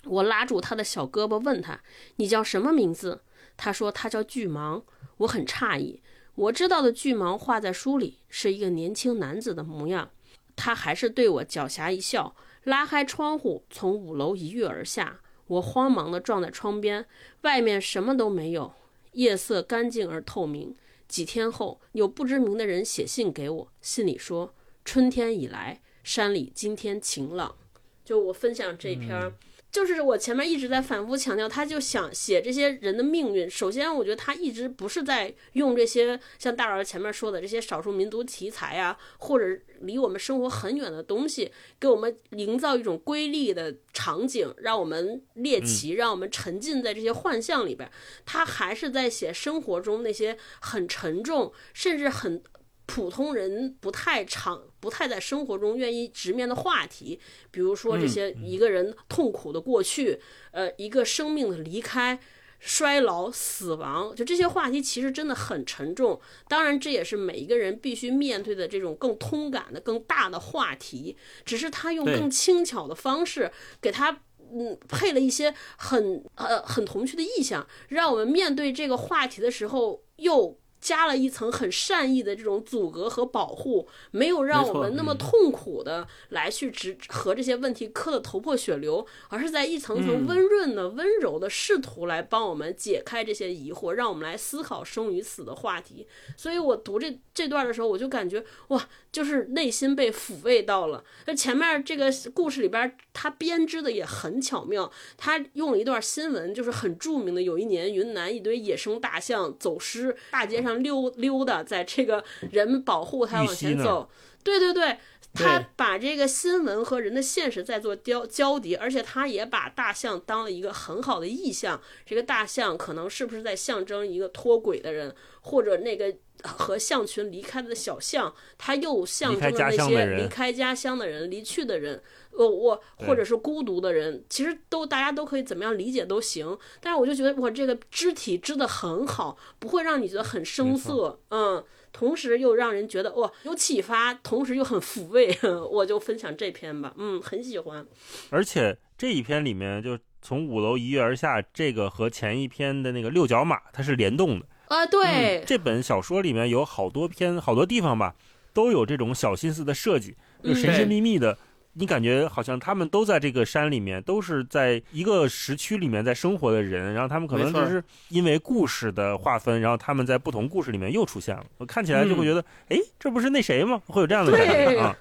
我拉住他的小胳膊，问他：“你叫什么名字？”他说：“他叫巨蟒。”我很诧异，我知道的巨蟒画在书里是一个年轻男子的模样。他还是对我狡黠一笑，拉开窗户，从五楼一跃而下。我慌忙地撞在窗边，外面什么都没有，夜色干净而透明。几天后，有不知名的人写信给我，信里说春天已来，山里今天晴朗。就我分享这篇儿。就是我前面一直在反复强调，他就想写这些人的命运。首先，我觉得他一直不是在用这些像大老师前面说的这些少数民族题材啊，或者离我们生活很远的东西，给我们营造一种瑰丽的场景，让我们猎奇，让我们沉浸在这些幻象里边。他还是在写生活中那些很沉重，甚至很。普通人不太常、不太在生活中愿意直面的话题，比如说这些一个人痛苦的过去，呃，一个生命的离开、衰老、死亡，就这些话题其实真的很沉重。当然，这也是每一个人必须面对的这种更通感的、更大的话题。只是他用更轻巧的方式给他嗯配了一些很呃很童趣的意象，让我们面对这个话题的时候又。加了一层很善意的这种阻隔和保护，没有让我们那么痛苦的来去直和这些问题磕得头破血流，而是在一层层温润的、温柔的试图来帮我们解开这些疑惑，让我们来思考生与死的话题。所以我读这这段的时候，我就感觉哇，就是内心被抚慰到了。那前面这个故事里边，他编织的也很巧妙，他用了一段新闻，就是很著名的，有一年云南一堆野生大象走失，大街上。溜溜达，在这个人保护他往前走，对对对，他把这个新闻和人的现实在做交交叠，而且他也把大象当了一个很好的意象。这个大象可能是不是在象征一个脱轨的人，或者那个和象群离开的小象，他又象征了那些离开家乡的人、离去的人。呃，我或者是孤独的人，其实都大家都可以怎么样理解都行。但是我就觉得我这个肢体织的很好，不会让你觉得很生涩，嗯，同时又让人觉得哇有启发，同时又很抚慰。我就分享这篇吧，嗯，很喜欢。而且这一篇里面，就从五楼一跃而下，这个和前一篇的那个六角马它是联动的啊。对，这本小说里面有好多篇好多地方吧，都有这种小心思的设计，就神神秘秘的。你感觉好像他们都在这个山里面，都是在一个时区里面在生活的人，然后他们可能就是因为故事的划分，然后他们在不同故事里面又出现了。我看起来就会觉得，哎，这不是那谁吗？会有这样的感觉啊。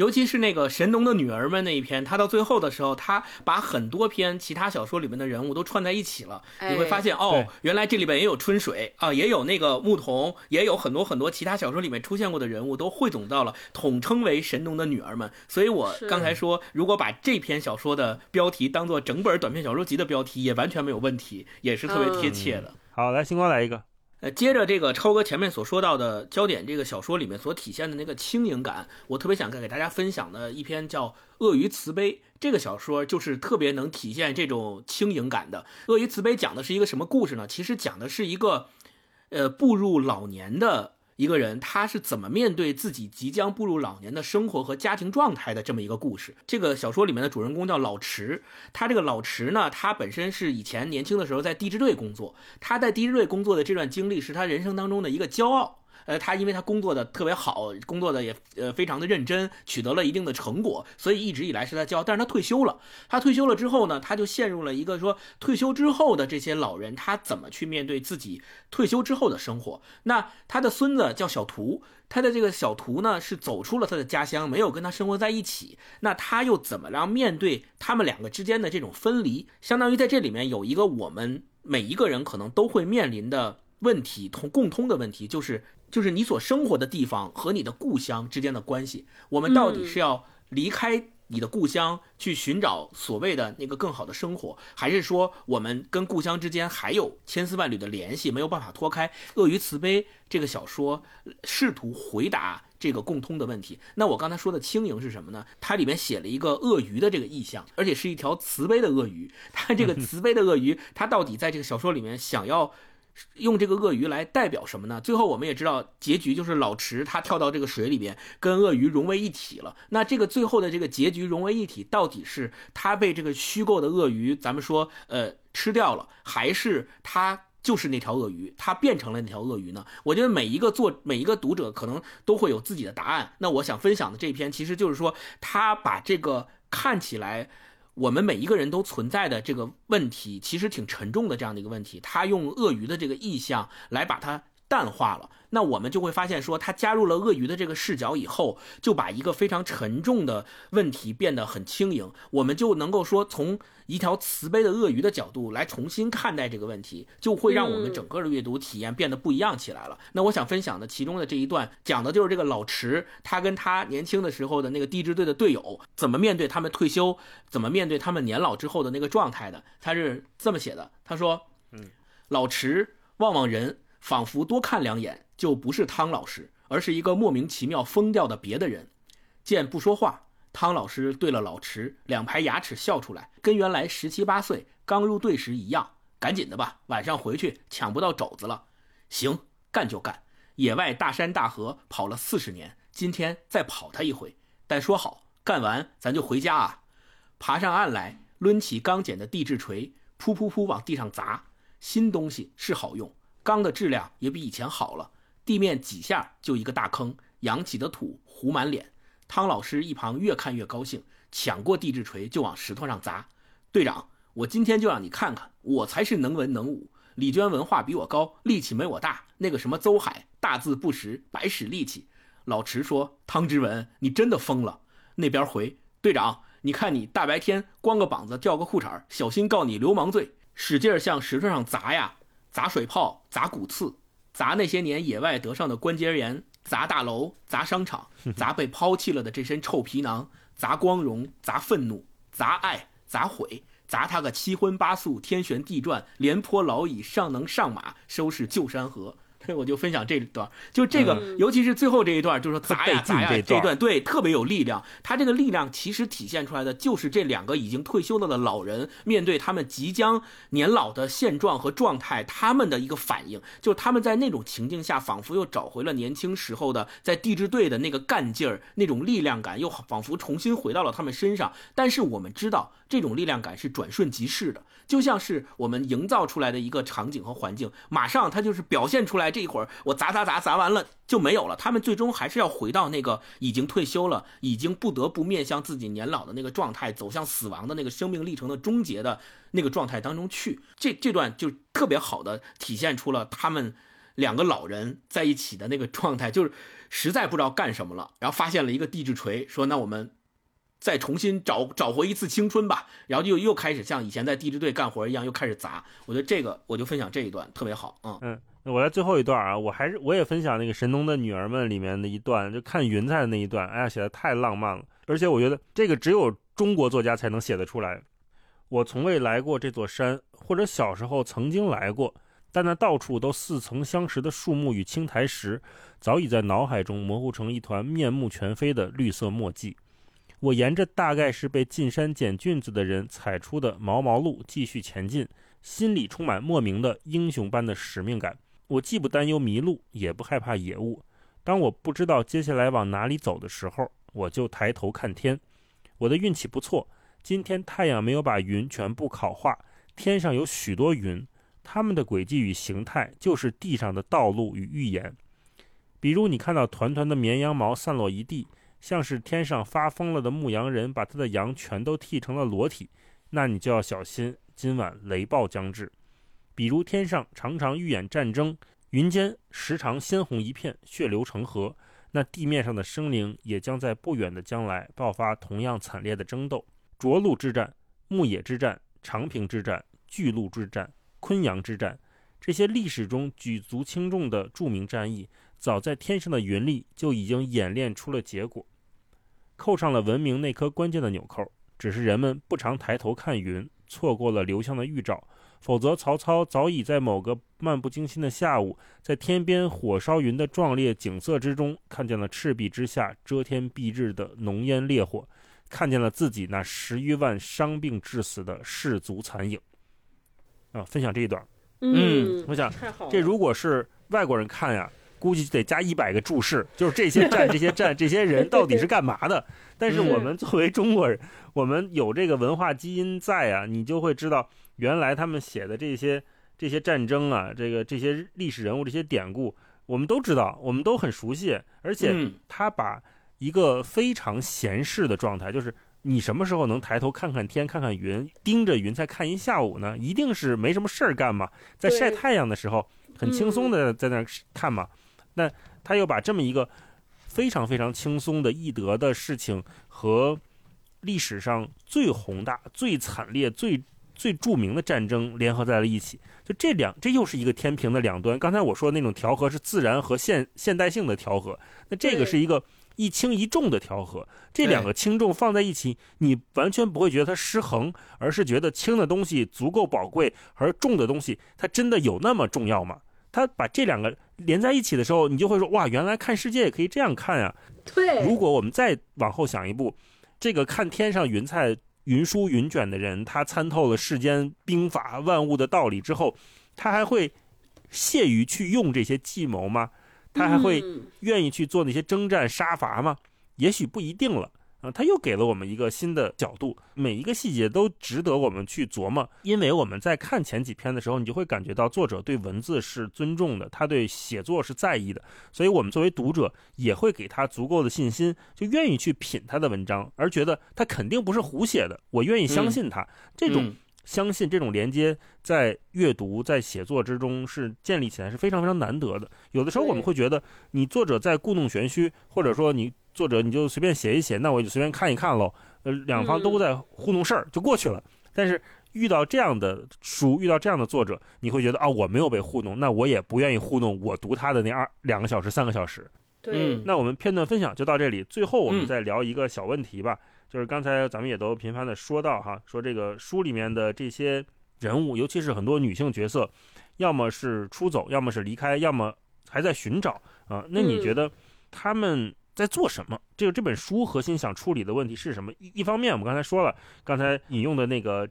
尤其是那个神农的女儿们那一篇，他到最后的时候，他把很多篇其他小说里面的人物都串在一起了。你会发现，哦，原来这里边也有春水啊，也有那个牧童，也有很多很多其他小说里面出现过的人物都汇总到了，统称为神农的女儿们。所以我刚才说，如果把这篇小说的标题当做整本短篇小说集的标题，也完全没有问题，也是特别贴切的。好，来星光来一个。呃，接着这个超哥前面所说到的焦点，这个小说里面所体现的那个轻盈感，我特别想给大家分享的一篇叫《鳄鱼慈悲》这个小说，就是特别能体现这种轻盈感的。《鳄鱼慈悲》讲的是一个什么故事呢？其实讲的是一个，呃，步入老年的。一个人他是怎么面对自己即将步入老年的生活和家庭状态的这么一个故事。这个小说里面的主人公叫老池，他这个老池呢，他本身是以前年轻的时候在地质队工作，他在地质队工作的这段经历是他人生当中的一个骄傲。呃，他因为他工作的特别好，工作的也呃非常的认真，取得了一定的成果，所以一直以来是他教。但是他退休了，他退休了之后呢，他就陷入了一个说退休之后的这些老人，他怎么去面对自己退休之后的生活？那他的孙子叫小图，他的这个小图呢是走出了他的家乡，没有跟他生活在一起。那他又怎么样面对他们两个之间的这种分离？相当于在这里面有一个我们每一个人可能都会面临的问题，同共通的问题就是。就是你所生活的地方和你的故乡之间的关系，我们到底是要离开你的故乡去寻找所谓的那个更好的生活，还是说我们跟故乡之间还有千丝万缕的联系，没有办法脱开？《鳄鱼慈悲》这个小说试图回答这个共通的问题。那我刚才说的轻盈是什么呢？它里面写了一个鳄鱼的这个意象，而且是一条慈悲的鳄鱼。它这个 慈悲的鳄鱼，它到底在这个小说里面想要？用这个鳄鱼来代表什么呢？最后我们也知道结局就是老池他跳到这个水里边，跟鳄鱼融为一体了。那这个最后的这个结局融为一体，到底是他被这个虚构的鳄鱼，咱们说呃吃掉了，还是他就是那条鳄鱼，他变成了那条鳄鱼呢？我觉得每一个作每一个读者可能都会有自己的答案。那我想分享的这篇，其实就是说他把这个看起来。我们每一个人都存在的这个问题，其实挺沉重的这样的一个问题。他用鳄鱼的这个意象来把它淡化了，那我们就会发现说，他加入了鳄鱼的这个视角以后，就把一个非常沉重的问题变得很轻盈。我们就能够说，从一条慈悲的鳄鱼的角度来重新看待这个问题，就会让我们整个的阅读体验变得不一样起来了。那我想分享的其中的这一段，讲的就是这个老池，他跟他年轻的时候的那个地质队的队友，怎么面对他们退休，怎么面对他们年老之后的那个状态的。他是这么写的，他说：“嗯，老池望望人。”仿佛多看两眼就不是汤老师，而是一个莫名其妙疯掉的别的人。见不说话，汤老师对了老池两排牙齿笑出来，跟原来十七八岁刚入队时一样。赶紧的吧，晚上回去抢不到肘子了。行，干就干。野外大山大河跑了四十年，今天再跑他一回。但说好，干完咱就回家啊。爬上岸来，抡起刚捡的地质锤，噗噗噗往地上砸。新东西是好用。钢的质量也比以前好了，地面几下就一个大坑，扬起的土糊满脸。汤老师一旁越看越高兴，抢过地质锤就往石头上砸。队长，我今天就让你看看，我才是能文能武。李娟文化比我高，力气没我大。那个什么邹海，大字不识，白使力气。老池说：“汤之文，你真的疯了。”那边回队长，你看你大白天光个膀子掉个裤衩，小心告你流氓罪。使劲向石头上砸呀！砸水炮，砸骨刺，砸那些年野外得上的关节炎，砸大楼，砸商场，砸被抛弃了的这身臭皮囊，砸光荣，砸愤怒，砸爱，砸毁，砸他个七荤八素，天旋地转，廉颇老矣，尚能上马，收拾旧山河。我就分享这段，就这个，尤其是最后这一段，就是说砸呀砸呀，这段对特别有力量。他这个力量其实体现出来的，就是这两个已经退休了的老人，面对他们即将年老的现状和状态，他们的一个反应，就是他们在那种情境下，仿佛又找回了年轻时候的在地质队的那个干劲儿，那种力量感，又仿佛重新回到了他们身上。但是我们知道，这种力量感是转瞬即逝的，就像是我们营造出来的一个场景和环境，马上它就是表现出来。这一会儿我砸砸砸砸完了就没有了，他们最终还是要回到那个已经退休了、已经不得不面向自己年老的那个状态，走向死亡的那个生命历程的终结的那个状态当中去。这这段就特别好的体现出了他们两个老人在一起的那个状态，就是实在不知道干什么了，然后发现了一个地质锤，说那我们。再重新找找回一次青春吧，然后就又开始像以前在地质队干活一样，又开始砸。我觉得这个我就分享这一段特别好，嗯嗯。我在最后一段啊，我还是我也分享那个神农的女儿们里面的一段，就看云彩的那一段，哎呀，写的太浪漫了。而且我觉得这个只有中国作家才能写得出来。我从未来过这座山，或者小时候曾经来过，但那到处都似曾相识的树木与青苔石，早已在脑海中模糊成一团面目全非的绿色墨迹。我沿着大概是被进山捡菌子的人踩出的毛毛路继续前进，心里充满莫名的英雄般的使命感。我既不担忧迷路，也不害怕野物。当我不知道接下来往哪里走的时候，我就抬头看天。我的运气不错，今天太阳没有把云全部烤化，天上有许多云，它们的轨迹与形态就是地上的道路与预言。比如，你看到团团的绵羊毛散落一地。像是天上发疯了的牧羊人，把他的羊全都剃成了裸体，那你就要小心，今晚雷暴将至。比如天上常常预演战争，云间时常鲜红一片，血流成河，那地面上的生灵也将在不远的将来爆发同样惨烈的争斗。涿鹿之战、牧野之战、长平之战、巨鹿之战、昆阳之战，这些历史中举足轻重的著名战役，早在天上的云里就已经演练出了结果。扣上了文明那颗关键的纽扣，只是人们不常抬头看云，错过了流向的预兆。否则，曹操早已在某个漫不经心的下午，在天边火烧云的壮烈景色之中，看见了赤壁之下遮天蔽日的浓烟烈火，看见了自己那十余万伤病致死的士卒残影。啊，分享这一段。嗯，我想，这如果是外国人看呀。估计得加一百个注释，就是这些站、这些站、这些人到底是干嘛的？但是我们作为中国人，我们有这个文化基因在啊，你就会知道，原来他们写的这些这些战争啊，这个这些历史人物、这些典故，我们都知道，我们都很熟悉。而且他把一个非常闲适的状态，就是你什么时候能抬头看看天、看看云，盯着云彩看一下午呢？一定是没什么事儿干嘛，在晒太阳的时候，很轻松的在那儿看嘛。那他又把这么一个非常非常轻松的易得的事情和历史上最宏大、最惨烈、最最著名的战争联合在了一起，就这两，这又是一个天平的两端。刚才我说的那种调和是自然和现现代性的调和，那这个是一个一轻一重的调和。这两个轻重放在一起，你完全不会觉得它失衡，而是觉得轻的东西足够宝贵，而重的东西它真的有那么重要吗？他把这两个连在一起的时候，你就会说哇，原来看世界也可以这样看啊、对，如果我们再往后想一步，这个看天上云彩、云舒云卷的人，他参透了世间兵法、万物的道理之后，他还会屑于去用这些计谋吗？他还会嗯愿意去做那些征战杀伐吗？也许不一定了。啊，他又给了我们一个新的角度，每一个细节都值得我们去琢磨。因为我们在看前几篇的时候，你就会感觉到作者对文字是尊重的，他对写作是在意的，所以我们作为读者也会给他足够的信心，就愿意去品他的文章，而觉得他肯定不是胡写的，我愿意相信他。这种嗯相信这种连接在阅读、在写作之中是建立起来是非常非常难得的。有的时候我们会觉得，你作者在故弄玄虚，或者说你作者你就随便写一写，那我就随便看一看喽。呃，两方都在糊弄事儿就过去了。但是遇到这样的书，遇到这样的作者，你会觉得啊，我没有被糊弄，那我也不愿意糊弄我读他的那二两个小时、三个小时。对嗯，那我们片段分享就到这里，最后我们嗯再聊一个小问题吧，就是刚才咱们也都频繁的说到哈，说这个书里面的这些人物，尤其是很多女性角色，要么是出走，要么是离开，要么还在寻找啊。那你嗯觉得他们在做什么？这个这本书核心想处理的问题是什么？一一方面，我们刚才说了，刚才引用的那个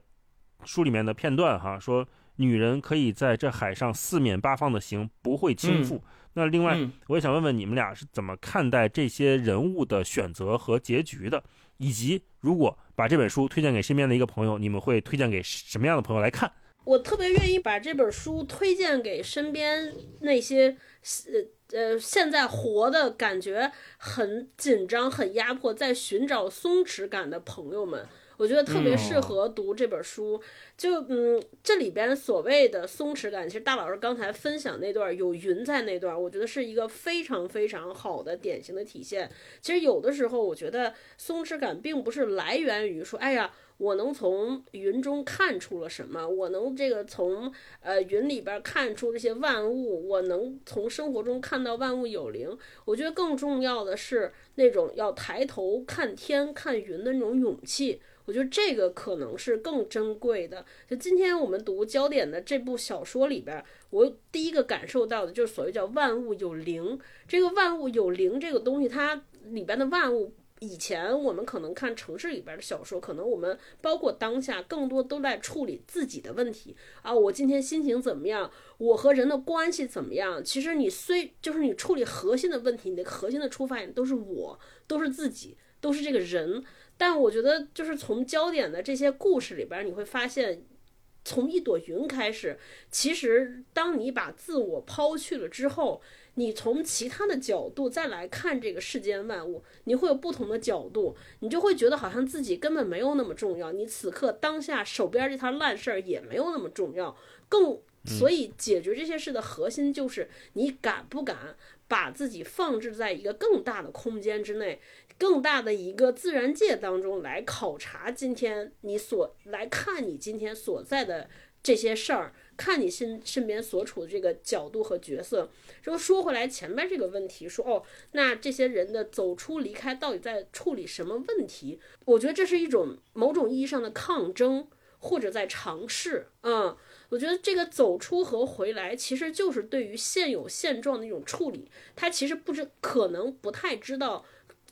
书里面的片段哈，说女人可以在这海上四面八方的行，不会倾覆。那另外，嗯我也想问问你们俩是怎么看待这些人物的选择和结局的，以及如果把这本书推荐给身边的一个朋友，你们会推荐给什么样的朋友来看？我特别愿意把这本书推荐给身边那些呃呃现在活的感觉很紧张、很压迫，在寻找松弛感的朋友们。我觉得特别适合读这本书，就嗯，这里边所谓的松弛感，其实大老师刚才分享那段有云在那段，我觉得是一个非常非常好的典型的体现。其实有的时候，我觉得松弛感并不是来源于说，哎呀，我能从云中看出了什么，我能这个从呃云里边看出这些万物，我能从生活中看到万物有灵。我觉得更重要的是那种要抬头看天看云的那种勇气。我觉得这个可能是更珍贵的。就今天我们读焦点的这部小说里边，我第一个感受到的就是所谓叫万物有灵。这个万物有灵这个东西，它里边的万物。以前我们可能看城市里边的小说，可能我们包括当下，更多都在处理自己的问题啊。我今天心情怎么样？我和人的关系怎么样？其实你虽就是你处理核心的问题，你的核心的出发点都是我，都是自己，都是这个人。但我觉得，就是从焦点的这些故事里边，你会发现，从一朵云开始，其实当你把自我抛去了之后，你从其他的角度再来看这个世间万物，你会有不同的角度，你就会觉得好像自己根本没有那么重要，你此刻当下手边这摊烂事儿也没有那么重要，更所以解决这些事的核心就是你敢不敢把自己放置在一个更大的空间之内。更大的一个自然界当中来考察今天你所来看你今天所在的这些事儿，看你身身边所处的这个角度和角色。说说回来，前面这个问题说哦，那这些人的走出离开到底在处理什么问题？我觉得这是一种某种意义上的抗争，或者在尝试。嗯，我觉得这个走出和回来，其实就是对于现有现状的一种处理。他其实不知可能不太知道。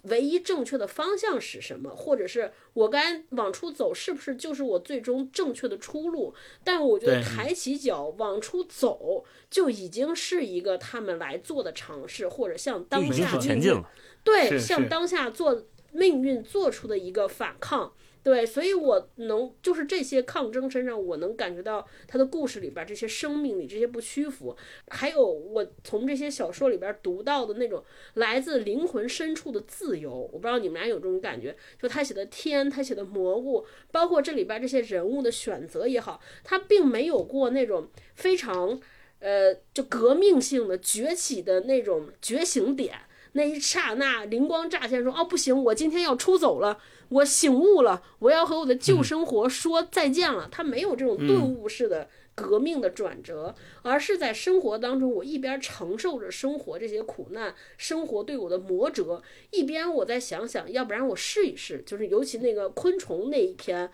唯一正确的方向是什么，或者是我该往出走，是不是就是我最终正确的出路？但我觉得抬起脚往出走，就已经是一个他们来做的尝试，或者向当下命运。对，向当下做命运做出的一个反抗。对，所以我能就是这些抗争身上，我能感觉到他的故事里边这些生命里这些不屈服，还有我从这些小说里边读到的那种来自灵魂深处的自由。我不知道你们俩有这种感觉，就他写的天，他写的蘑菇，包括这里边这些人物的选择也好，他并没有过那种非常呃就革命性的崛起的那种觉醒点。那一刹那灵光乍现，说：“哦，不行，我今天要出走了，我醒悟了，我要和我的旧生活说再见了。”他没有这种顿悟式的革命的转折，而是在生活当中，我一边承受着生活这些苦难，生活对我的磨折，一边我再想想，要不然我试一试。就是尤其那个昆虫那一篇，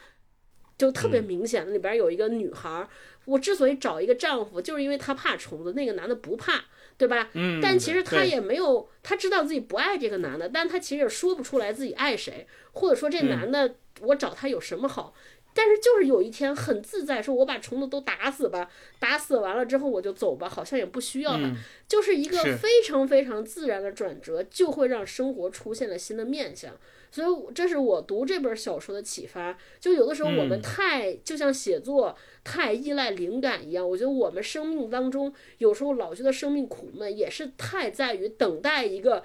就特别明显的，里边有一个女孩，我之所以找一个丈夫，就是因为她怕虫子，那个男的不怕。对吧？嗯，但其实他也没有，他知道自己不爱这个男的，但他其实也说不出来自己爱谁，或者说这男的我找他有什么好。但是就是有一天很自在，说我把虫子都打死吧，打死完了之后我就走吧，好像也不需要他，就是一个非常非常自然的转折，就会让生活出现了新的面相。所以这是我读这本小说的启发。就有的时候我们太就像写作太依赖灵感一样，我觉得我们生命当中有时候老觉得生命苦闷，也是太在于等待一个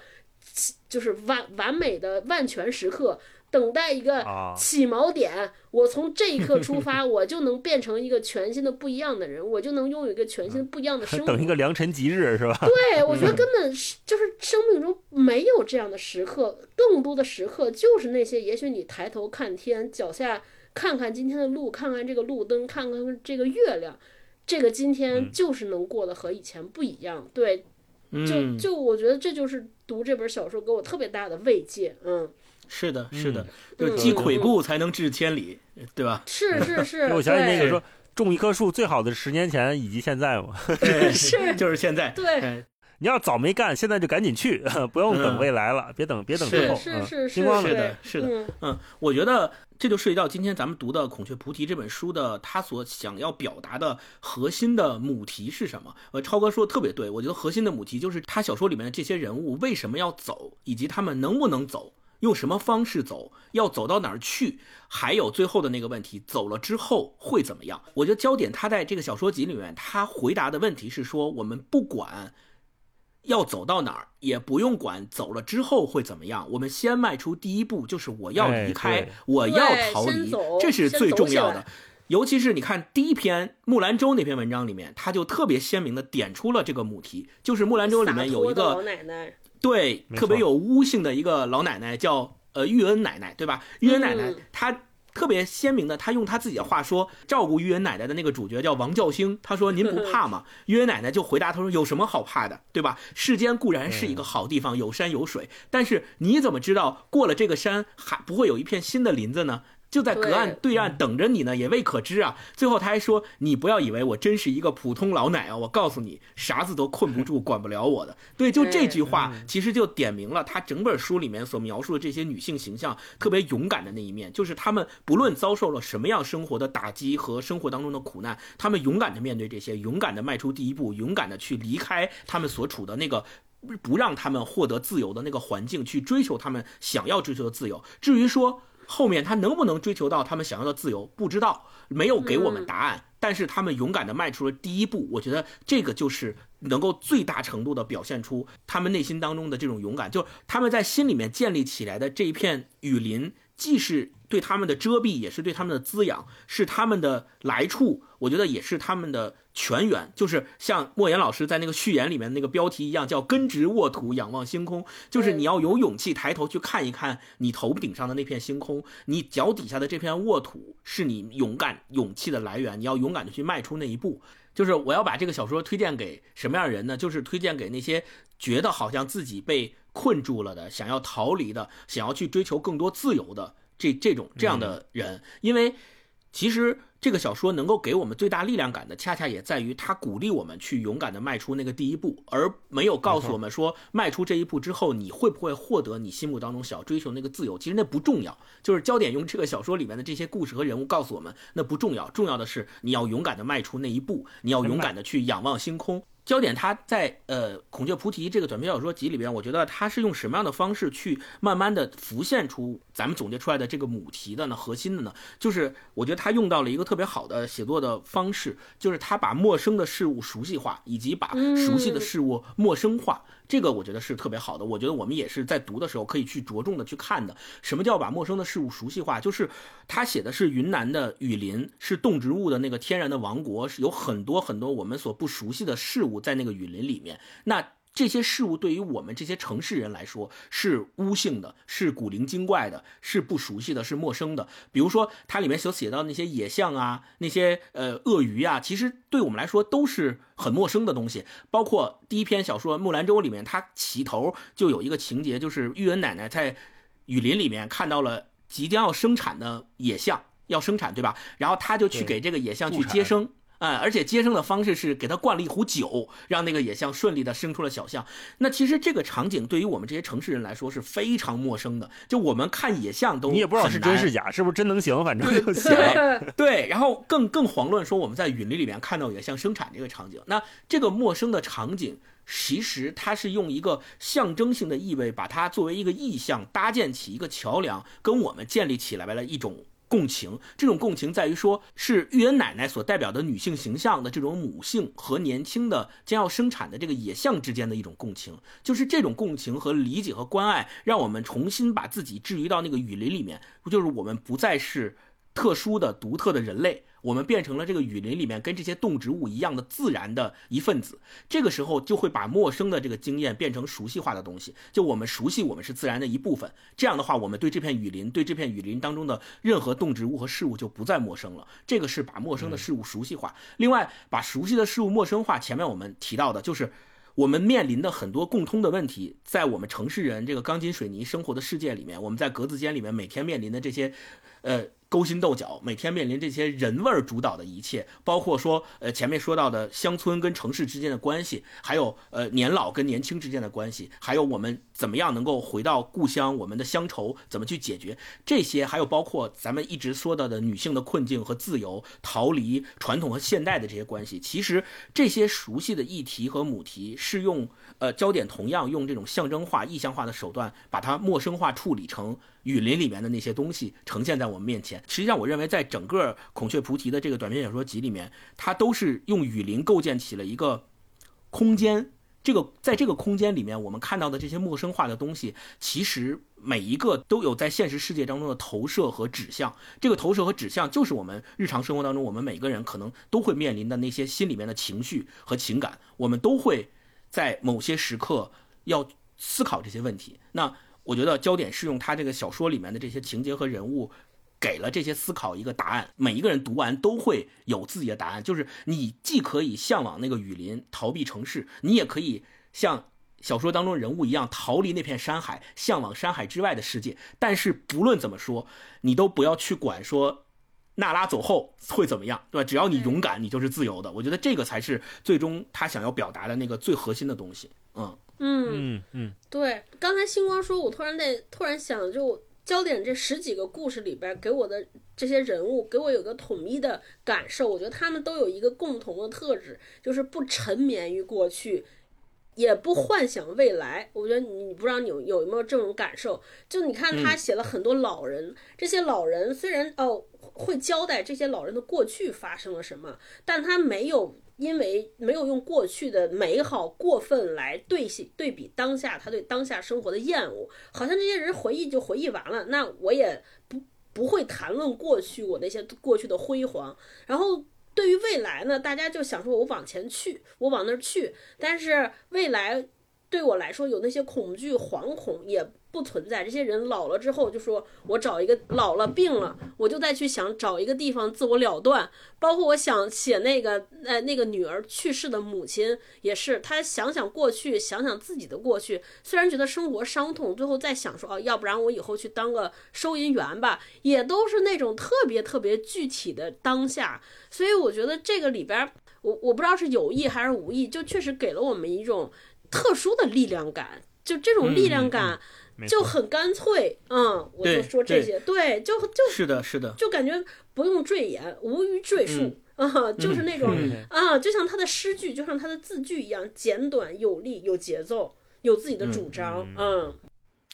就是完完美的万全时刻。等待一个起锚点，我从这一刻出发，我就能变成一个全新的、不一样的人，我就能拥有一个全新不一样的生活。等一个良辰吉日是吧？对，我觉得根本是就是生命中没有这样的时刻，更多的时刻就是那些，也许你抬头看天，脚下看看今天的路，看看这个路灯，看看这个月亮，这个今天就是能过得和以前不一样。对，就就我觉得这就是读这本小说给我特别大的慰藉，嗯。是的，是的，就积跬步才能至千里，对吧？是是是。我想起那个说，种一棵树最好的十年前以及现在嘛。是，就是现在。对。你要早没干，现在就赶紧去，不用等未来了，别等，别等之后。是是是。是的，是的。嗯，我觉得这就涉及到今天咱们读的《孔雀菩提》这本书的，他所想要表达的核心的母题是什么？呃，超哥说的特别对，我觉得核心的母题就是他小说里面的这些人物为什么要走，以及他们能不能走。用什么方式走？要走到哪儿去？还有最后的那个问题，走了之后会怎么样？我觉得焦点他在这个小说集里面，他回答的问题是说，我们不管要走到哪儿，也不用管走了之后会怎么样，我们先迈出第一步，就是我要离开，我要逃离，这是最重要的。尤其是你看第一篇《木兰舟》那篇文章里面，他就特别鲜明的点出了这个母题，就是《木兰舟》里面有一个老奶奶。对，特别有悟性的一个老奶奶叫呃玉恩奶奶，对吧？玉恩奶奶她特别鲜明的，她用她自己的话说，照顾玉恩奶奶的那个主角叫王教兴，她说您不怕吗？玉恩奶奶就回答他说有什么好怕的，对吧？世间固然是一个好地方，有山有水，但是你怎么知道过了这个山还不会有一片新的林子呢？就在隔岸对岸等着你呢，也未可知啊。最后他还说：“你不要以为我真是一个普通老奶啊，我告诉你，啥子都困不住、管不了我的。”对，就这句话，其实就点明了他整本书里面所描述的这些女性形象特别勇敢的那一面，就是她们不论遭受了什么样生活的打击和生活当中的苦难，她们勇敢的面对这些，勇敢的迈出第一步，勇敢的去离开她们所处的那个不让他们获得自由的那个环境，去追求他们想要追求的自由。至于说，后面他能不能追求到他们想要的自由，不知道，没有给我们答案。但是他们勇敢的迈出了第一步，我觉得这个就是能够最大程度的表现出他们内心当中的这种勇敢，就他们在心里面建立起来的这一片雨林，既是。对他们的遮蔽，也是对他们的滋养，是他们的来处。我觉得也是他们的泉源，就是像莫言老师在那个序言里面那个标题一样，叫“根植沃土，仰望星空”。就是你要有勇气抬头去看一看你头顶上的那片星空，你脚底下的这片沃土是你勇敢勇气的来源。你要勇敢的去迈出那一步。就是我要把这个小说推荐给什么样的人呢？就是推荐给那些觉得好像自己被困住了的，想要逃离的，想要去追求更多自由的。这这种这样的人，因为其实这个小说能够给我们最大力量感的，恰恰也在于它鼓励我们去勇敢的迈出那个第一步，而没有告诉我们说迈出这一步之后你会不会获得你心目当中想要追求那个自由。其实那不重要，就是焦点用这个小说里面的这些故事和人物告诉我们，那不重要，重要的是你要勇敢的迈出那一步，你要勇敢的去仰望星空。焦点他在呃《孔雀菩提》这个短篇小说集里边，我觉得他是用什么样的方式去慢慢的浮现出咱们总结出来的这个母题的呢？核心的呢，就是我觉得他用到了一个特别好的写作的方式，就是他把陌生的事物熟悉化，以及把熟悉的事物陌生化。这个我觉得是特别好的，我觉得我们也是在读的时候可以去着重的去看的。什么叫把陌生的事物熟悉化？就是他写的是云南的雨林，是动植物的那个天然的王国，是有很多很多我们所不熟悉的事物在那个雨林里面。那这些事物对于我们这些城市人来说是污性的，是古灵精怪的，是不熟悉的，是陌生的。比如说它里面所写到那些野象啊，那些呃鳄鱼啊，其实对我们来说都是很陌生的东西。包括第一篇小说《木兰舟》里面，它起头就有一个情节，就是玉恩奶奶在雨林里面看到了即将要生产的野象，要生产对吧？然后他就去给这个野象去接生。哎，而且接生的方式是给他灌了一壶酒，让那个野象顺利的生出了小象。那其实这个场景对于我们这些城市人来说是非常陌生的。就我们看野象都你也不知道是真是假，是不是真能行？反正就行。对，然后更更遑论说我们在雨林里面看到野象生产这个场景。那这个陌生的场景，其实它是用一个象征性的意味，把它作为一个意象搭建起一个桥梁，跟我们建立起来了一种。共情，这种共情在于说，是玉恩奶奶所代表的女性形象的这种母性和年轻的将要生产的这个野象之间的一种共情，就是这种共情和理解和关爱，让我们重新把自己置于到那个雨林里面，不就是我们不再是特殊的、独特的人类。我们变成了这个雨林里面跟这些动植物一样的自然的一份子，这个时候就会把陌生的这个经验变成熟悉化的东西。就我们熟悉，我们是自然的一部分。这样的话，我们对这片雨林，对这片雨林当中的任何动植物和事物就不再陌生了。这个是把陌生的事物熟悉化。另外，把熟悉的事物陌生化，前面我们提到的就是我们面临的很多共通的问题，在我们城市人这个钢筋水泥生活的世界里面，我们在格子间里面每天面临的这些，呃。勾心斗角，每天面临这些人味儿主导的一切，包括说，呃，前面说到的乡村跟城市之间的关系，还有呃年老跟年轻之间的关系，还有我们怎么样能够回到故乡，我们的乡愁怎么去解决这些，还有包括咱们一直说到的女性的困境和自由，逃离传统和现代的这些关系，其实这些熟悉的议题和母题是用呃焦点同样用这种象征化、意象化的手段，把它陌生化处理成。雨林里面的那些东西呈现在我们面前。实际上，我认为在整个《孔雀菩提》的这个短篇小说集里面，它都是用雨林构建起了一个空间。这个在这个空间里面，我们看到的这些陌生化的东西，其实每一个都有在现实世界当中的投射和指向。这个投射和指向，就是我们日常生活当中，我们每个人可能都会面临的那些心里面的情绪和情感。我们都会在某些时刻要思考这些问题。那。我觉得焦点是用他这个小说里面的这些情节和人物，给了这些思考一个答案。每一个人读完都会有自己的答案，就是你既可以向往那个雨林，逃避城市，你也可以像小说当中人物一样逃离那片山海，向往山海之外的世界。但是不论怎么说，你都不要去管说娜拉走后会怎么样，对吧？只要你勇敢，你就是自由的。我觉得这个才是最终他想要表达的那个最核心的东西。嗯。嗯嗯对，刚才星光说，我突然在突然想，就焦点这十几个故事里边，给我的这些人物，给我有个统一的感受。我觉得他们都有一个共同的特质，就是不沉湎于过去，也不幻想未来。我觉得你不知道你有有没有这种感受？就你看他写了很多老人，这些老人虽然哦会交代这些老人的过去发生了什么，但他没有。因为没有用过去的美好过分来对比对比当下他对当下生活的厌恶，好像这些人回忆就回忆完了，那我也不不会谈论过去我那些过去的辉煌。然后对于未来呢，大家就想说我往前去，我往那儿去，但是未来对我来说有那些恐惧、惶恐也。不存在这些人老了之后就说，我找一个老了病了，我就再去想找一个地方自我了断。包括我想写那个呃那个女儿去世的母亲也是，她想想过去，想想自己的过去，虽然觉得生活伤痛，最后再想说哦，要不然我以后去当个收银员吧，也都是那种特别特别具体的当下。所以我觉得这个里边，我我不知道是有意还是无意，就确实给了我们一种特殊的力量感，就这种力量感。就很干脆，嗯，我就说这些，对，就就是的，是的，就感觉不用赘言，无需赘述，啊，就是那种、嗯啊，就像他的诗句，就像他的字句一样简短有力，有节奏，有自己的主张。嗯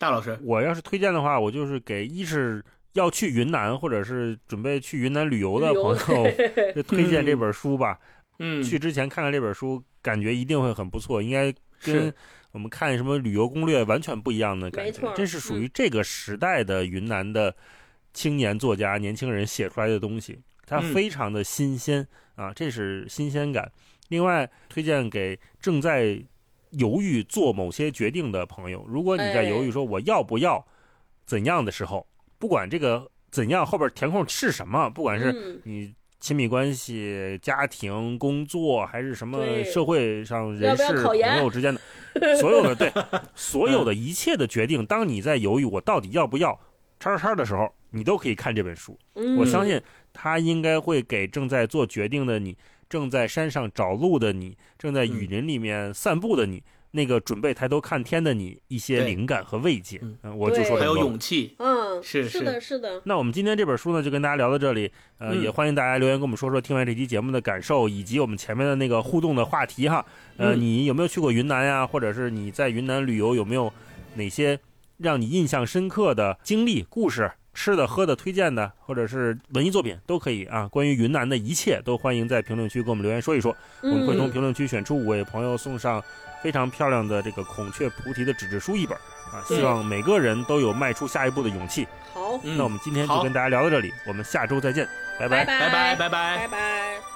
大老师，我要是推荐的话，我就是给一是要去云南或者是准备去云南旅游的朋友，就推荐这本书吧。嗯，去之前看看这本书，感觉一定会很不错，应该跟我们看什么旅游攻略完全不一样的感觉没错，这是属于这个时代的云南的青年作家、年轻人写出来的东西，它嗯非常的新鲜、啊，这是新鲜感。另外，推荐给正在犹豫做某些决定的朋友，如果你在犹豫哎说我要不要怎样的时候，不管这个怎样后边填空是什么，不管是嗯。你亲密关系、家庭、工作，还是什么社会上人事朋友之间的所有的对 所有的一切的决定，当你在犹豫我到底要不要叉叉叉的时候，你都可以看这本书。嗯，我相信它应该会给正在做决定的你、正在山上找路的你、正在雨林里面散步的你、那个准备抬头看天的你一些灵感和慰藉嗯。嗯，我就说还有勇气，嗯，是是的，是的，那我们今天这本书呢，就跟大家聊到这里。呃，嗯也欢迎大家留言跟我们说说听完这期节目的感受，以及我们前面的那个互动的话题哈。呃，嗯你有没有去过云南呀？或者是你在云南旅游有没有哪些让你印象深刻的经历、故事？吃的、喝的、推荐的，或者是文艺作品都可以啊。关于云南的一切，都欢迎在评论区给我们留言说一说。我们会从嗯，评论区选出五位朋友，送上非常漂亮的这个孔雀菩提的纸质书一本啊。希望每个人都有迈出下一步的勇气。好，嗯那我们今天就跟大家聊到这里，我们下周再见，拜拜拜拜拜拜拜拜拜。